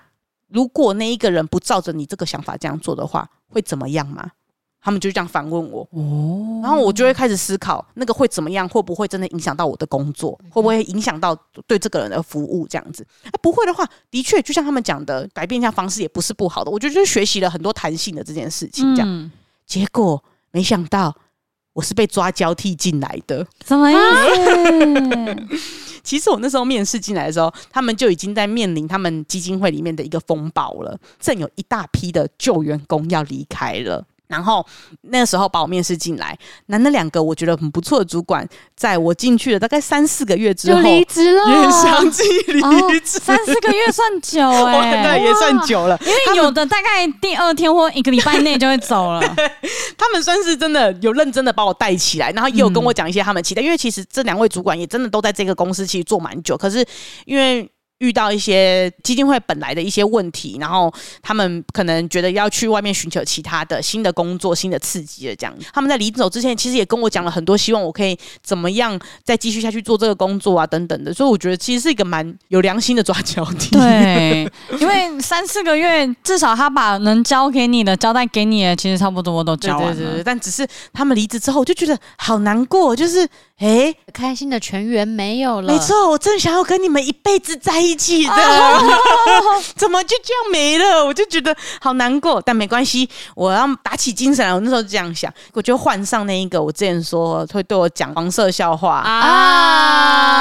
如果那一个人不照着你这个想法这样做的话，会怎么样吗？他们就这样反问我，哦，然后我就会开始思考，那个会怎么样，会不会真的影响到我的工作，会不会影响到对这个人的服务这样子？啊，不会的话，的确就像他们讲的，改变一下方式也不是不好的。我觉得就学习了很多弹性的这件事情，这样，嗯，结果没想到。我是被抓交替进来的，怎么意思？[LAUGHS] 其实我那时候面试进来的时候，他们就已经在面临他们基金会里面的一个风暴了，正有一大批的旧员工要离开了。然后那个时候把我面试进来，那那两个我觉得很不错的主管，在我进去了大概三四个月之后就离职了，也相继离职。三四个月算久哎、[LAUGHS] 欸，对，也算久了，因为有的大概第二天或一个礼拜内就会走了。[LAUGHS] 他们算是真的有认真的把我带起来，然后也有跟我讲一些他们期待，嗯、因为其实这两位主管也真的都在这个公司其实做蛮久，可是因为。遇到一些基金会本来的一些问题，然后他们可能觉得要去外面寻求其他的新的工作、新的刺激的。这样，他们在离走之前，其实也跟我讲了很多，希望我可以怎么样再继续下去做这个工作啊，等等的。所以我觉得其实是一个蛮有良心的抓交替。[LAUGHS] 对，因为三四个月，至少他把能交给你的交代给你的，其实差不多都交完了。对对对，但只是他们离职之后，我就觉得好难过，就是。哎，开心的全员没有了。没错，我真的想要跟你们一辈子在一起的，[LAUGHS] 怎么就这样没了？我就觉得好难过。但没关系，我要打起精神来。我那时候就这样想，我就换上那一个我之前说会对我讲黄色笑话啊。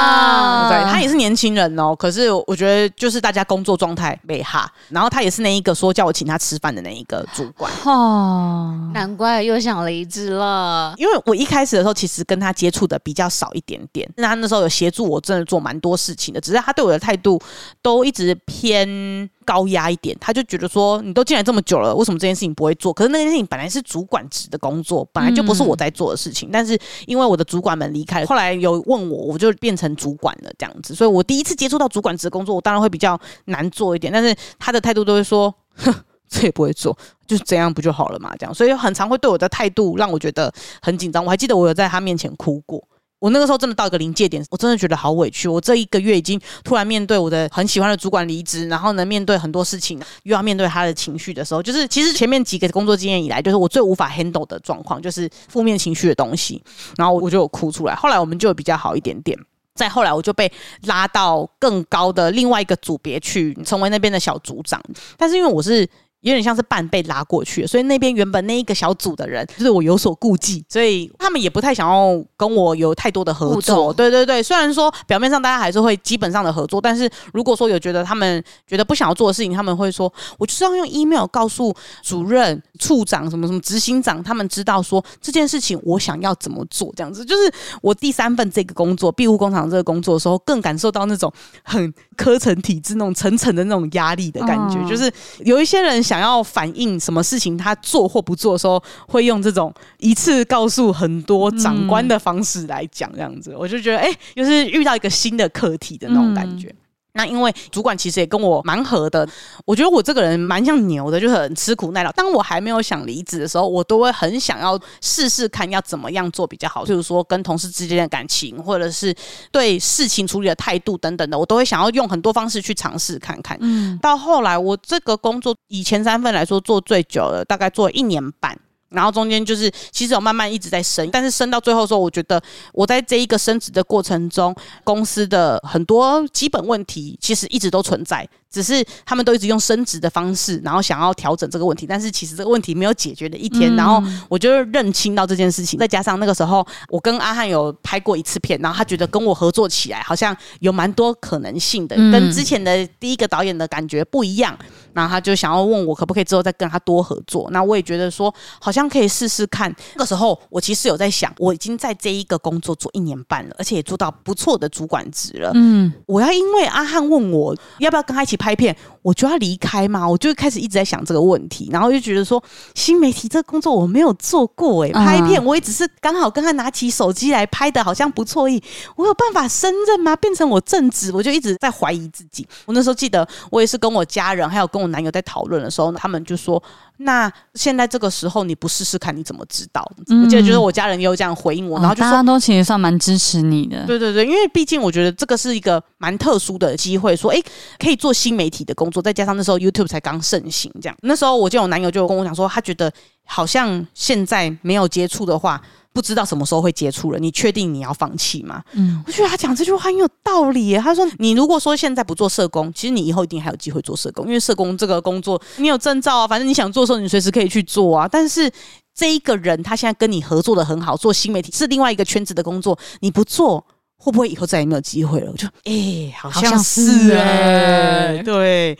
对，他也是年轻人哦，可是我觉得就是大家工作状态被哈。然后他也是那一个说叫我请他吃饭的那一个主管。哦，难怪又想离职了。因为我一开始的时候其实跟他接触的比。较少一点点，那他那时候有协助我，真的做蛮多事情的。只是他对我的态度都一直偏高压一点，他就觉得说，你都进来这么久了，为什么这件事情不会做？可是那件事情本来是主管职的工作，本来就不是我在做的事情。但是因为我的主管们离开，后来有问我，我就变成主管了这样子。所以我第一次接触到主管职的工作，我当然会比较难做一点。但是他的态度都会说，哼，这也不会做，就是这样不就好了嘛？这样，所以很常会对我的态度让我觉得很紧张。我还记得我有在他面前哭过。我那个时候真的到一个临界点，我真的觉得好委屈。我这一个月已经突然面对我的很喜欢的主管离职，然后呢，面对很多事情，又要面对他的情绪的时候，就是其实前面几个工作经验以来，就是我最无法 handle 的状况，就是负面情绪的东西。然后我就有哭出来。后来我们就比较好一点点。再后来我就被拉到更高的另外一个组别去，成为那边的小组长。但是因为我是。有点像是半被拉过去，所以那边原本那一个小组的人就是我有所顾忌，所以他们也不太想要跟我有太多的合作。对对对，虽然说表面上大家还是会基本上的合作，但是如果说有觉得他们觉得不想要做的事情，他们会说，我就是要用 email 告诉主任、处长什么什么执行长，他们知道说这件事情我想要怎么做，这样子。就是我第三份这个工作，庇护工厂这个工作的时候，更感受到那种很科层体制那种层层的那种压力的感觉，哦、就是有一些人想。想要反映什么事情，他做或不做的时候，会用这种一次告诉很多长官的方式来讲，这样子，嗯、我就觉得，哎、欸，就是遇到一个新的课题的那种感觉。嗯那因为主管其实也跟我蛮合的，我觉得我这个人蛮像牛的，就很吃苦耐劳。当我还没有想离职的时候，我都会很想要试试看要怎么样做比较好，就是说跟同事之间的感情，或者是对事情处理的态度等等的，我都会想要用很多方式去尝试看看。嗯，到后来我这个工作以前三份来说做最久了，大概做一年半。然后中间就是其实有慢慢一直在升，但是升到最后的时候，我觉得我在这一个升职的过程中，公司的很多基本问题其实一直都存在。只是他们都一直用升职的方式，然后想要调整这个问题，但是其实这个问题没有解决的一天。嗯、然后我就认清到这件事情，再加上那个时候我跟阿汉有拍过一次片，然后他觉得跟我合作起来好像有蛮多可能性的，嗯、跟之前的第一个导演的感觉不一样。然后他就想要问我可不可以之后再跟他多合作。那我也觉得说好像可以试试看。那个时候我其实有在想，我已经在这一个工作做一年半了，而且也做到不错的主管职了。嗯，我要因为阿汉问我要不要跟他一起。拍片，我就要离开嘛，我就开始一直在想这个问题，然后就觉得说新媒体这个工作我没有做过诶、欸，拍片我也只是刚好跟他拿起手机来拍的，好像不错意，我有办法胜任吗？变成我正职，我就一直在怀疑自己。我那时候记得，我也是跟我家人还有跟我男友在讨论的时候，他们就说。那现在这个时候你不试试看你怎么知道？嗯、我记得就是我家人也有这样回应我，然后就说、哦、大家都其实算蛮支持你的。对对对，因为毕竟我觉得这个是一个蛮特殊的机会，说哎可以做新媒体的工作，再加上那时候 YouTube 才刚盛行，这样那时候我就有男友就跟我讲说，他觉得好像现在没有接触的话。不知道什么时候会接触了，你确定你要放弃吗？嗯，我觉得他讲这句话很有道理耶。他说：“你如果说现在不做社工，其实你以后一定还有机会做社工，因为社工这个工作你有证照啊，反正你想做的时候你随时可以去做啊。但是这一个人他现在跟你合作的很好，做新媒体是另外一个圈子的工作，你不做会不会以后再也没有机会了？我就哎、欸，好像是哎，对，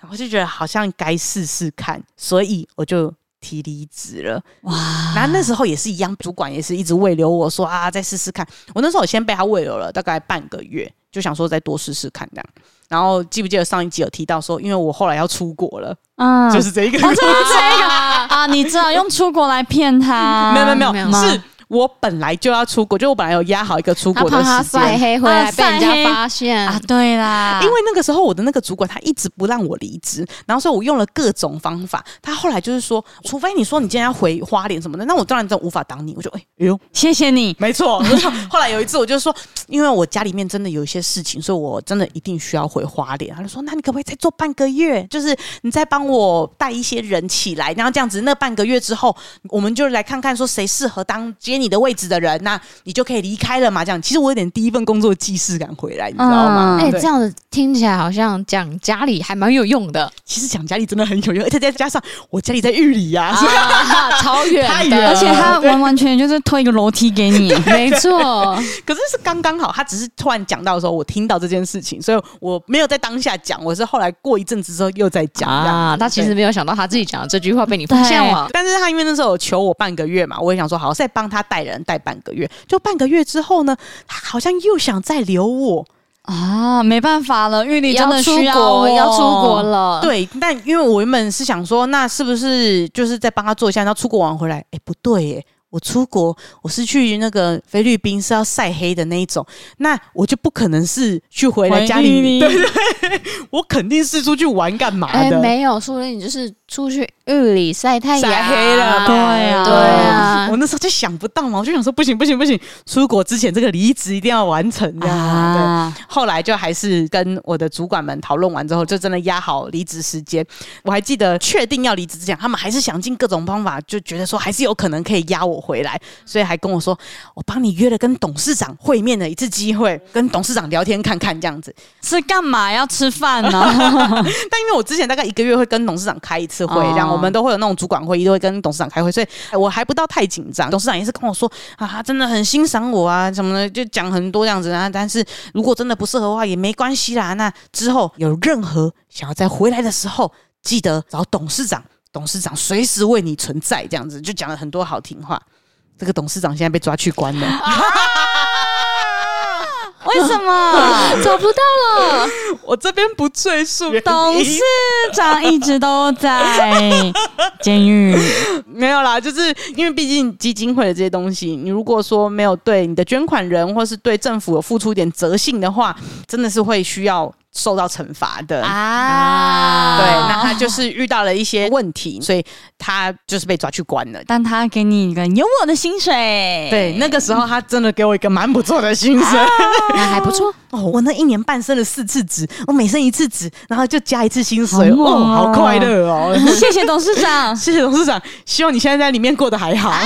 然后就觉得好像该试试看，所以我就。”提离职了哇！然后那时候也是一样，主管也是一直慰留我说啊，再试试看。我那时候我先被他慰留了大概半个月，就想说再多试试看这样。然后记不记得上一集有提到说，因为我后来要出国了，嗯，就是这一个，哦、就是这个啊，你知道用出国来骗他？[LAUGHS] 没有没有没有，是。我本来就要出国，就我本来有压好一个出国的时间，他晒黑回来被人家发现。啊，对啦，因为那个时候我的那个主管他一直不让我离职，然后所以我用了各种方法，他后来就是说，除非你说你今天要回花莲什么的，那我当然真无法挡你，我就哎呦，谢谢你，没错。后来有一次我就说，因为我家里面真的有一些事情，所以我真的一定需要回花莲，他就说，那你可不可以再做半个月，就是你再帮我带一些人起来，然后这样子，那半个月之后，我们就来看看说谁适合当接你的位置的人。那你就可以离开了嘛？这样，其实我有点第一份工作既视感回来，你知道吗？哎、嗯，欸、这样子听起来好像讲家里还蛮有用的。其实讲家里真的很有用，而且再加上我家里在玉里呀、啊，啊、[LAUGHS] 超远的，而且他完完全全就是推一个楼梯给你，[LAUGHS] 没错。可是是刚刚好，他只是突然讲到的时候，我听到这件事情，所以我没有在当下讲，我是后来过一阵子之后又在讲啊。他其实没有想到他自己讲的这句话被你发现了，但是他因为那时候有求我半个月嘛，我也想说好，再帮他带人带半个。月就半个月之后呢，他好像又想再留我啊，没办法了，玉里真的需要我要出国了。对，但因为我原本是想说，那是不是就是再帮他做一下，然后出国玩回来？哎，不对，哎，我出国，我是去那个菲律宾是要晒黑的那一种，那我就不可能是去回来家里，[LAUGHS] 对对，我肯定是出去玩干嘛的？哎，没有，说不定你就是出去日里晒太阳，晒黑了，对啊，对啊，我那时候就想不到嘛，我就想说不行不行不行，出国之前这个离职一定要完成啊。对，后来就还是跟我的主管们讨论完之后，就真的压好离职时间。我还记得确定要离职之前，他们还是想尽各种方法，就觉得说还是有可能可以压我回来，所以还跟我说，我帮你约了跟董事长会面的一次机会，跟董事长聊天看看这样子。[LAUGHS] 是干嘛？要吃饭呢？[LAUGHS] 但因为我之前大概一个月会跟董事长开一次会，这样我们都会有那种主管会议，都会跟董事长开会，所以我还不到太紧张。董事长也是跟我说啊，他真的很欣赏我啊，什么的，就讲很多这样子啊。但是如果真的不适合的话，也没关系啦。那之后有任何想要再回来的时候，记得找董事长，董事长随时为你存在。这样子就讲了很多好听话。这个董事长现在被抓去关了。[LAUGHS] 为什么找不到了？[LAUGHS] 我这边不赘述。董事长一直都在监狱，没有啦，就是因为毕竟基金会的这些东西，你如果说没有对你的捐款人或是对政府有付出一点责信的话，真的是会需要。受到惩罚的。啊，对，那他就是遇到了一些问题，所以他就是被抓去关了。但他给你一个有我的薪水，对，那个时候他真的给我一个蛮不错的薪水，啊、那还不错。[LAUGHS] 哦。我那一年半升了四次职，我每升一次职，然后就加一次薪水，哦，哦，好快乐哦！[LAUGHS] 谢谢董事长，[LAUGHS] 谢谢董事长，希望你现在在里面过得还好。啊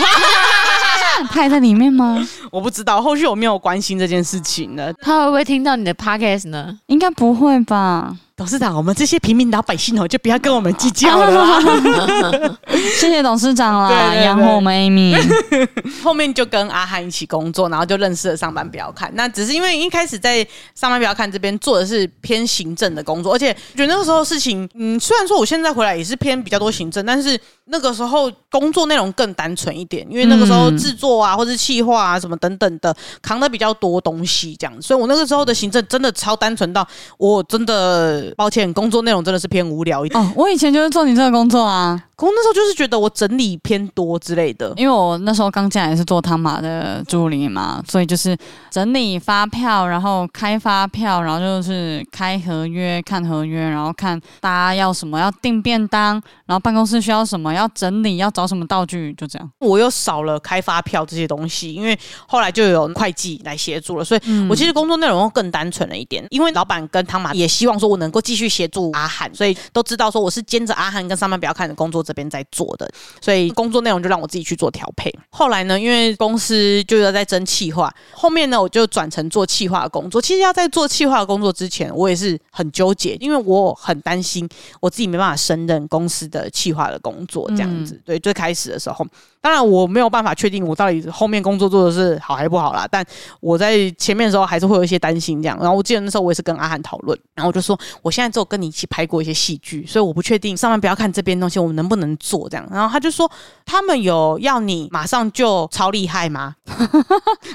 他还在里面吗？[LAUGHS] 我不知道，后续我没有关心这件事情呢。他会不会听到你的 podcast 呢？应该不会吧。董事长，我们这些平民老百姓哦，就不要跟我们计较了啦。[LAUGHS] 谢谢董事长啦，养活我们 Amy。[LAUGHS] 后面就跟阿汉一起工作，然后就认识了上班不要看。那只是因为一开始在上班不要看这边做的是偏行政的工作，而且觉得那个时候事情，嗯，虽然说我现在回来也是偏比较多行政，但是那个时候工作内容更单纯一点，因为那个时候制作啊，或是企划啊什么等等的扛的比较多东西，这样，所以我那个时候的行政真的超单纯到我真的。抱歉，工作内容真的是偏无聊一点。哦，我以前就是做你这个工作啊。工那时候就是觉得我整理偏多之类的，因为我那时候刚进来是做汤马的助理嘛，所以就是整理发票，然后开发票，然后就是开合约、看合约，然后看大家要什么，要订便当，然后办公室需要什么，要整理，要找什么道具，就这样。我又少了开发票这些东西，因为后来就有会计来协助了，所以我其实工作内容更单纯了一点。因为老板跟汤马也希望说我能够继续协助阿翰，所以都知道说我是兼着阿翰跟上班不要看的工作。这边在做的，所以工作内容就让我自己去做调配。后来呢，因为公司就要在争气化，后面呢我就转成做气化的工作。其实要在做气化的工作之前，我也是很纠结，因为我很担心我自己没办法胜任公司的气化的工作，这样子。嗯、对，最开始的时候。当然我没有办法确定我到底后面工作做的是好还是不好啦，但我在前面的时候还是会有一些担心这样。然后我记得那时候我也是跟阿汉讨论，然后我就说我现在只有跟你一起拍过一些戏剧，所以我不确定上班不要看这边东西我们能不能做这样。然后他就说他们有要你马上就超厉害吗？[LAUGHS]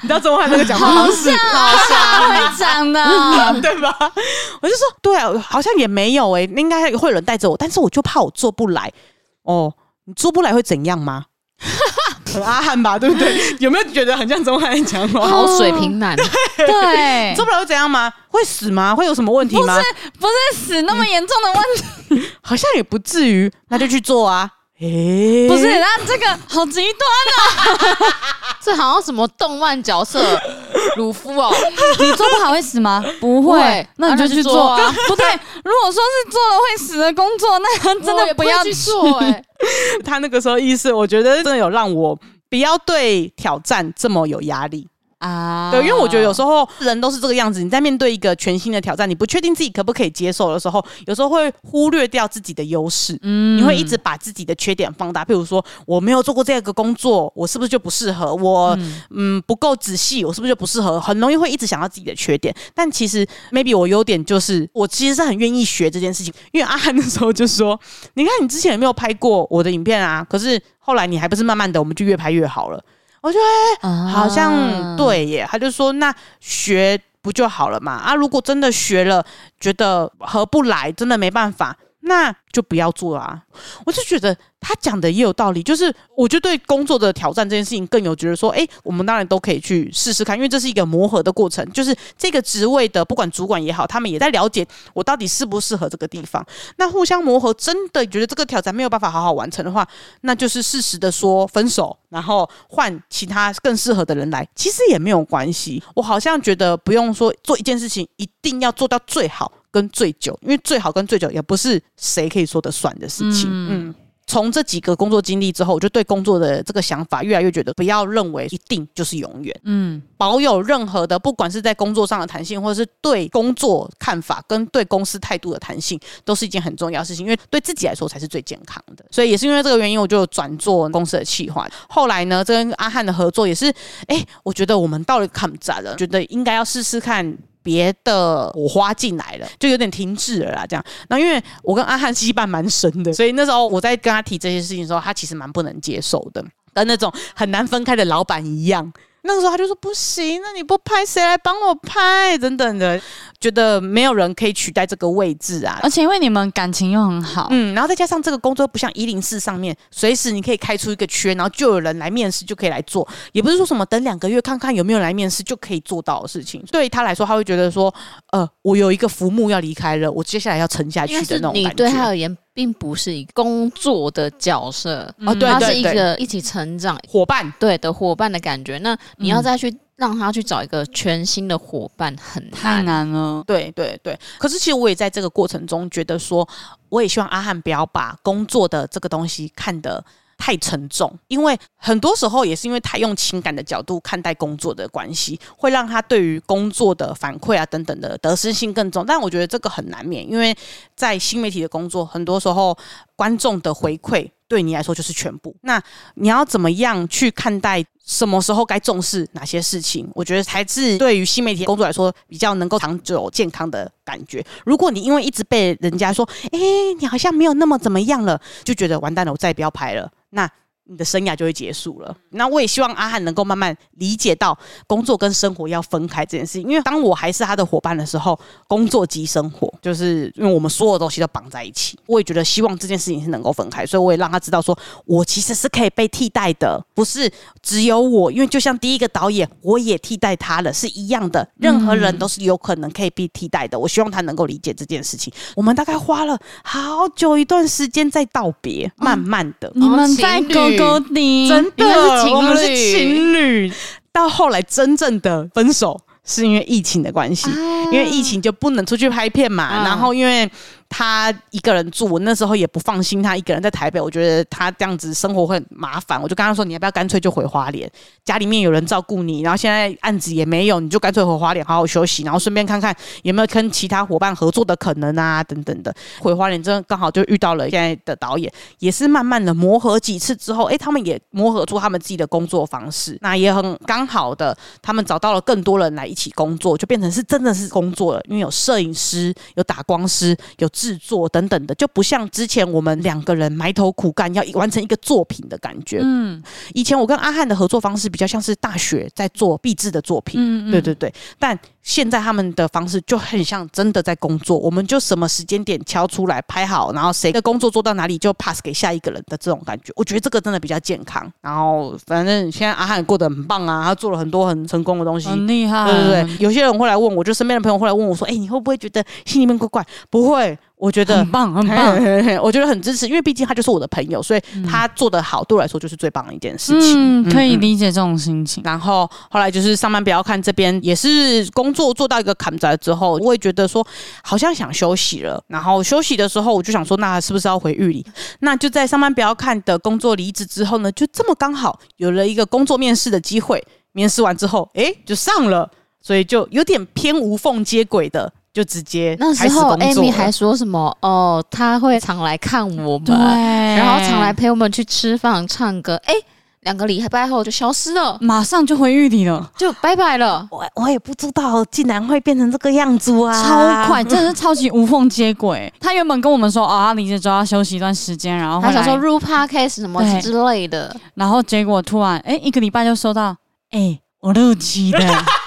你知道周汉那个讲话方式好像会讲的 [LAUGHS] 对吧？我就说对啊，好像也没有诶、欸，应该会有人带着我，但是我就怕我做不来哦。你做不来会怎样吗？[LAUGHS] 很阿汉吧，对不对？[LAUGHS] 有没有觉得很像钟汉讲话？好水平男，[LAUGHS] 对，做不了会怎样吗？会死吗？会有什么问题吗？不是，不是死那么严重的问题，嗯、好像也不至于，那就去做啊。诶、欸，不是，那这个好极端啊！[LAUGHS] 这好像什么动漫角色，鲁夫哦。你做不好会死吗？不会，那你就去做啊。[LAUGHS] 不对，如果说是做了会死的工作，那真的不要去做。哎，[LAUGHS] 他那个时候意思，我觉得真的有让我不要对挑战这么有压力。啊，对，因为我觉得有时候人都是这个样子。你在面对一个全新的挑战，你不确定自己可不可以接受的时候，有时候会忽略掉自己的优势。嗯，你会一直把自己的缺点放大。譬如说，我没有做过这个工作，我是不是就不适合？我嗯，嗯不够仔细，我是不是就不适合？很容易会一直想到自己的缺点。但其实，maybe 我优点就是我其实是很愿意学这件事情。因为阿汉那时候就说：“你看你之前有没有拍过我的影片啊？可是后来你还不是慢慢的，我们就越拍越好了。”我觉得好像对耶，他就说，那学不就好了嘛？啊，如果真的学了，觉得合不来，真的没办法，那就不要做啊！我就觉得他讲的也有道理，就是我就对工作的挑战这件事情更有觉得说，哎，我们当然都可以去试试看，因为这是一个磨合的过程。就是这个职位的不管主管也好，他们也在了解我到底适不适合这个地方。那互相磨合，真的觉得这个挑战没有办法好好完成的话，那就是适时的说分手，然后换其他更适合的人来，其实也没有关系。我好像觉得不用说做一件事情一定要做到最好。跟醉酒，因为最好跟醉酒也不是谁可以说得算的事情。嗯，从这几个工作经历之后，我就对工作的这个想法越来越觉得，不要认为一定就是永远。嗯，保有任何的，不管是在工作上的弹性，或者是对工作看法跟对公司态度的弹性，都是一件很重要的事情。因为对自己来说才是最健康的。所以也是因为这个原因，我就转做公司的企划。后来呢，这跟阿汉的合作也是，哎、欸，我觉得我们到了坎站了，觉得应该要试试看。别的火花进来了，就有点停滞了啦。这样，那因为我跟阿汉羁绊蛮深的，所以那时候我在跟他提这些事情的时候，他其实蛮不能接受的，跟那种很难分开的老板一样。那个时候他就说不行，那你不拍谁来帮我拍？等等的，觉得没有人可以取代这个位置啊。而且因为你们感情又很好，嗯，然后再加上这个工作不像一零四上面，随时你可以开出一个缺，然后就有人来面试就可以来做，也不是说什么等两个月看看有没有人来面试就可以做到的事情。对他来说，他会觉得说，呃，我有一个浮木要离开了，我接下来要沉下去的那种感觉。你对他而言。并不是一个工作的角色，啊、对，他是一个一起成长伙伴，对的伙伴的感觉。那你要再去让他去找一个全新的伙伴，很难，太难了。对对对。可是其实我也在这个过程中觉得说，我也希望阿汉不要把工作的这个东西看得太沉重，因为很多时候也是因为他用情感的角度看待工作的关系，会让他对于工作的反馈啊等等的得失心更重。但我觉得这个很难免，因为在新媒体的工作，很多时候观众的回馈对你来说就是全部。那你要怎么样去看待什么时候该重视哪些事情？我觉得才是对于新媒体工作来说比较能够长久健康的感觉。如果你因为一直被人家说，哎，你好像没有那么怎么样了，就觉得完蛋了，我再也不要拍了。那你的生涯就会结束了。那我也希望阿汉能够慢慢理解到工作跟生活要分开这件事情。因为当我还是他的伙伴的时候，工作及生活，就是因为我们所有东西都绑在一起。我也觉得希望这件事情是能够分开，所以我也让他知道说，我其实是可以被替代的，不是只有我。因为就像第一个导演，我也替代他了，是一样的。任何人都是有可能可以被替代的。我希望他能够理解这件事情。我们大概花了好久一段时间在道别，慢慢的，你们在沟。真的，我们是情侣，到后来真正的分手是因为疫情的关系，因为疫情就不能出去拍片嘛，然后因为。他一个人住，我那时候也不放心他一个人在台北，我觉得他这样子生活会很麻烦，我就跟他说：“你要不要干脆就回花莲，家里面有人照顾你，然后现在案子也没有，你就干脆回花莲好好休息，然后顺便看看有没有跟其他伙伴合作的可能啊，等等的。”回花莲真的刚好就遇到了现在的导演，也是慢慢的磨合几次之后，哎，他们也磨合出他们自己的工作方式，那也很刚好的，他们找到了更多人来一起工作，就变成是真的是工作了，因为有摄影师，有打光师，有。制作等等的，就不像之前我们两个人埋头苦干要完成一个作品的感觉。嗯，以前我跟阿汉的合作方式比较像是大学在做毕制的作品。嗯嗯，对对对，但。现在他们的方式就很像真的在工作，我们就什么时间点敲出来拍好，然后谁的工作做到哪里就 pass 给下一个人的这种感觉，我觉得这个真的比较健康。然后反正现在阿汉过得很棒啊，他做了很多很成功的东西，很厉害。对对对，有些人会来问我，就身边的朋友会来问我说：“哎，你会不会觉得心里面怪怪？”不会，我觉得很棒，很棒。我觉得很支持，因为毕竟他就是我的朋友，所以他做的好，对我来说就是最棒的一件事情。嗯，可以理解这种心情。然后后来就是上班不要看这边也是工。作做到一个坎子之后，我也觉得说好像想休息了。然后休息的时候，我就想说，那是不是要回玉里？那就在上班不要看的工作离职之后呢，就这么刚好有了一个工作面试的机会。面试完之后，哎，就上了，所以就有点偏无缝接轨的，就直接那时候，Amy 还说什么哦，他会常来看我们，对，然后常来陪我们去吃饭、唱歌，哎。两个礼拜后就消失了，马上就回玉里了，就拜拜了。我我也不知道，竟然会变成这个样子啊！超快，真的是超级无缝接轨。他原本跟我们说，哦，他离职之后要休息一段时间，然后他想说入 podcast 什么之类的，然后结果突然，哎，一个礼拜就收到，哎，我入期了。[LAUGHS]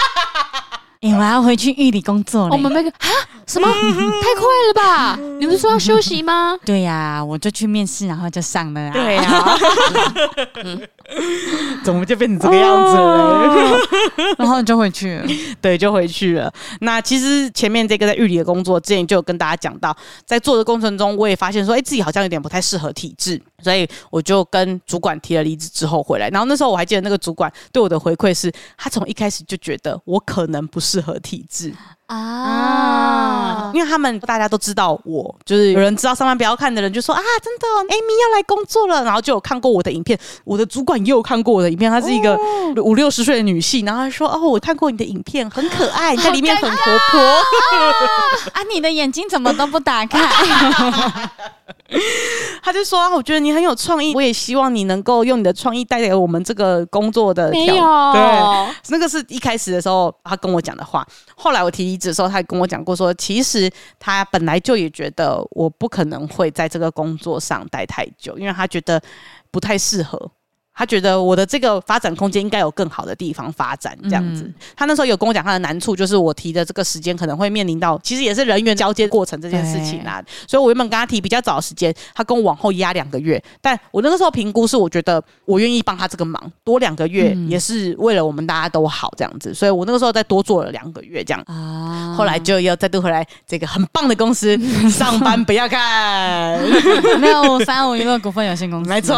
哎、欸，我要回去玉里工作了。我们那个啊，什么？太快了吧？你不是说要休息吗？对呀、啊，我就去面试，然后就上了啊。对呀、啊，[LAUGHS] [LAUGHS] [LAUGHS] 怎么就变成这个样子了？哦、[LAUGHS] 然后你就回去了，对，就回去了。那其实前面这个在狱里的工作，之前就有跟大家讲到，在做的过程中，我也发现说，哎，自己好像有点不太适合体制，所以我就跟主管提了离职之后回来。然后那时候我还记得那个主管对我的回馈是，他从一开始就觉得我可能不适合体制。啊，因为他们大家都知道我，就是有人知道上班不要看的人就说啊，真的，Amy 要来工作了，然后就有看过我的影片，我的主管也有看过我的影片，她是一个五六十岁的女性，然后她说哦，我看过你的影片，很可爱，你在里面很活泼。啊，[LAUGHS] 啊，你的眼睛怎么都不打开？[LAUGHS] 他就说啊，我觉得你很有创意，我也希望你能够用你的创意带给我们这个工作的没有。对，那个是一开始的时候他跟我讲的话，后来我提离职的时候，他也跟我讲过说，其实他本来就也觉得我不可能会在这个工作上待太久，因为他觉得不太适合。他觉得我的这个发展空间应该有更好的地方发展，这样子。嗯、他那时候有跟我讲他的难处，就是我提的这个时间可能会面临到，其实也是人员交接过程这件事情啦。所以我原本跟他提比较早的时间，他跟我往后压两个月。但我那个时候评估是，我觉得我愿意帮他这个忙，多两个月也是为了我们大家都好这样子。所以我那个时候再多做了两个月这样。啊，后来就要再度回来这个很棒的公司 [LAUGHS] 上班，不要看，[LAUGHS] 没有三五娱乐股份有限公司，没错，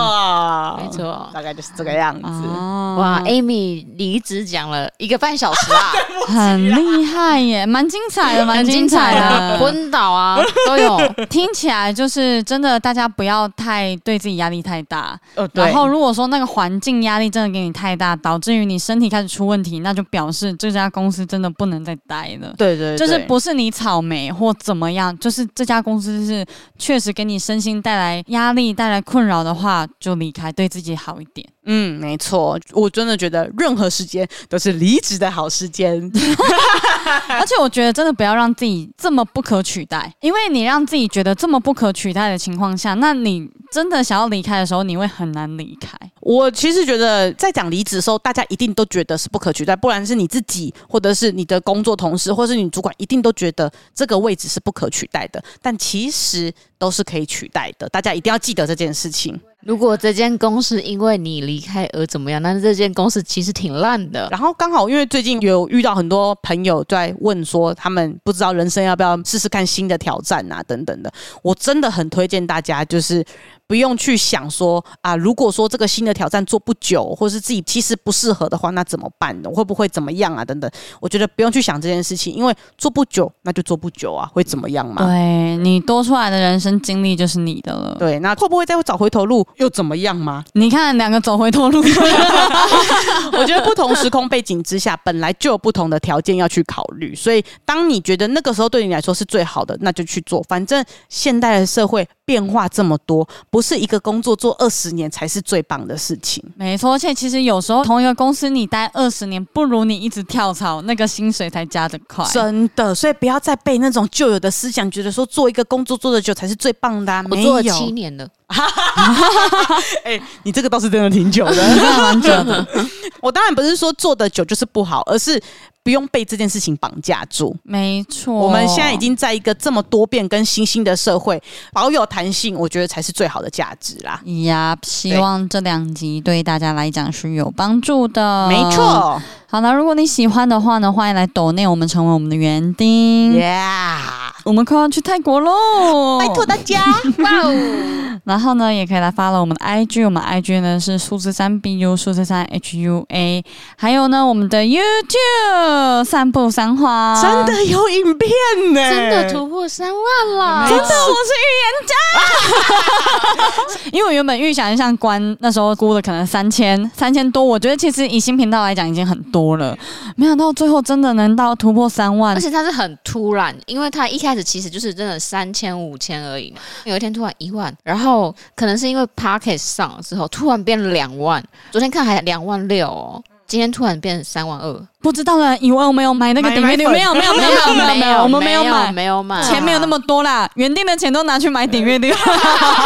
没错，大概。就是这个样子、哦、哇！Amy 离职讲了一个半小时啊，[LAUGHS] 很厉害耶，蛮精彩的，蛮精彩的，[LAUGHS] 昏倒啊都有。听起来就是真的，大家不要太对自己压力太大。哦、然后如果说那个环境压力真的给你太大，导致于你身体开始出问题，那就表示这家公司真的不能再待了。对，对对，就是不是你草莓或怎么样，就是这家公司是确实给你身心带来压力、带来困扰的话，就离开，对自己好一点。嗯，没错，我真的觉得任何时间都是离职的好时间，[LAUGHS] 而且我觉得真的不要让自己这么不可取代，因为你让自己觉得这么不可取代的情况下，那你真的想要离开的时候，你会很难离开。我其实觉得在讲离职的时候，大家一定都觉得是不可取代，不然是你自己，或者是你的工作同事，或者是你主管，一定都觉得这个位置是不可取代的，但其实都是可以取代的，大家一定要记得这件事情。如果这间公司因为你离开而怎么样，那这间公司其实挺烂的。然后刚好因为最近有遇到很多朋友在问说，他们不知道人生要不要试试看新的挑战啊等等的。我真的很推荐大家，就是不用去想说啊，如果说这个新的挑战做不久，或是自己其实不适合的话，那怎么办呢？会不会怎么样啊？等等，我觉得不用去想这件事情，因为做不久那就做不久啊，会怎么样嘛？对，你多出来的人生经历就是你的了。对，那会不会再找回头路？又怎么样吗？你看两个走回头路，[LAUGHS] 我觉得不同时空背景之下，本来就有不同的条件要去考虑。所以，当你觉得那个时候对你来说是最好的，那就去做。反正现代的社会变化这么多，不是一个工作做二十年才是最棒的事情。没错，而且其实有时候同一个公司你待二十年，不如你一直跳槽，那个薪水才加得快。真的，所以不要再被那种旧有的思想，觉得说做一个工作做的久才是最棒的啊。我做了七年了。[LAUGHS] 哎、欸，你这个倒是真的挺久的，[LAUGHS] 蛮久的。[LAUGHS] 我当然不是说做的久就是不好，而是不用被这件事情绑架住。没错，我们现在已经在一个这么多变跟新兴的社会，保有弹性，我觉得才是最好的价值啦。呀希望这两集对大家来讲是有帮助的。没错。好了，如果你喜欢的话呢，欢迎来抖内我们成为我们的园丁。Yeah，我们快要去泰国喽！拜托大家！[LAUGHS] 哇哦！然后呢，也可以来 follow 我们的 IG，我们 IG 呢是数字三 BU 数字三 HUA，还有呢我们的 YouTube 散步三花，真的有影片呢，真的突破三万了！真的，我是预言家。[LAUGHS] 因为我原本预想像关那时候估的可能三千三千多，我觉得其实以新频道来讲已经很多。了，没想到最后真的能到突破三万，而且它是很突然，因为它一开始其实就是真的三千五千而已嘛，有一天突然一万，然后可能是因为 Podcast 上了之后突然变了两万，昨天看还两万六哦。今天突然变成三万二，不知道的以为我没有买那个订阅率，没有没有没有没有没有没有，我们没有买没有买，钱没有那么多啦，原定的钱都拿去买顶阅率，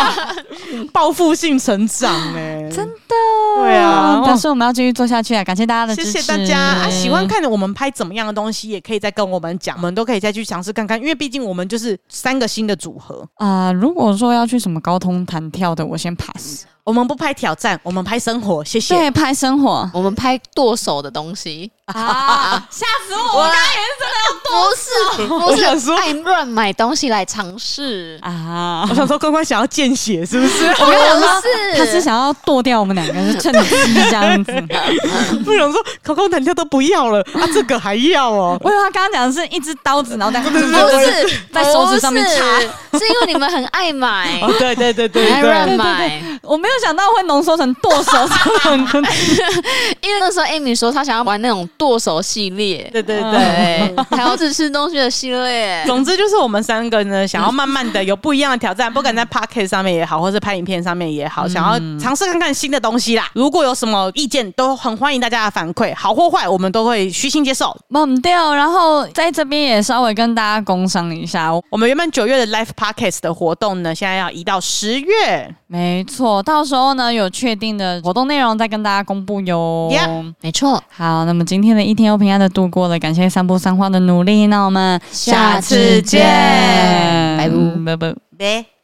[LAUGHS] 报复性成长哎，真的，对啊，但是我们要继续做下去啊！感谢大家的支持，谢谢大家啊！喜欢看我们拍怎么样的东西，也可以再跟我们讲，我们都可以再去尝试看看。因为毕竟我们就是三个新的组合啊、呃。如果说要去什么高通弹跳的，我先 pass。我们不拍挑战，我们拍生活。谢谢。对，拍生活，我们拍剁手的东西啊！吓死我！我刚才也是真的要剁手，不是，不是爱乱买东西来尝试啊！我想说，关关想要见血，是不是？[LAUGHS] 我跟你说，他是想要剁掉我们两个，是趁机这样子。[LAUGHS] 不想说口口弹跳都不要了，啊，这个还要哦。[LAUGHS] 我以为他刚刚讲的是一只刀子，然后在不是在手指上面插，是因为你们很爱买，对对对对，爱乱买。我没有想到会浓缩成剁手因为那时候 Amy 说她想要玩那种剁手系列，对对对，还有只吃东西的系列。总之就是我们三个呢，想要慢慢的有不一样的挑战，不管在 Pocket 上面也好，或是拍影片上面也好，想要尝试看看新的东西啦。如果有什么意见，都很欢迎大家的反馈，好或坏，我们都会虚心接受。忘掉，然后在这边也稍微跟大家工商一下，我们原本九月的 Live Pocket 的活动呢，现在要移到十月。没错，到时候呢有确定的活动内容再跟大家公布哟。Yeah, 没错。好，那么今天的一天又平安的度过了，感谢三步三花的努力，那我们下次见，拜。拜拜。拜。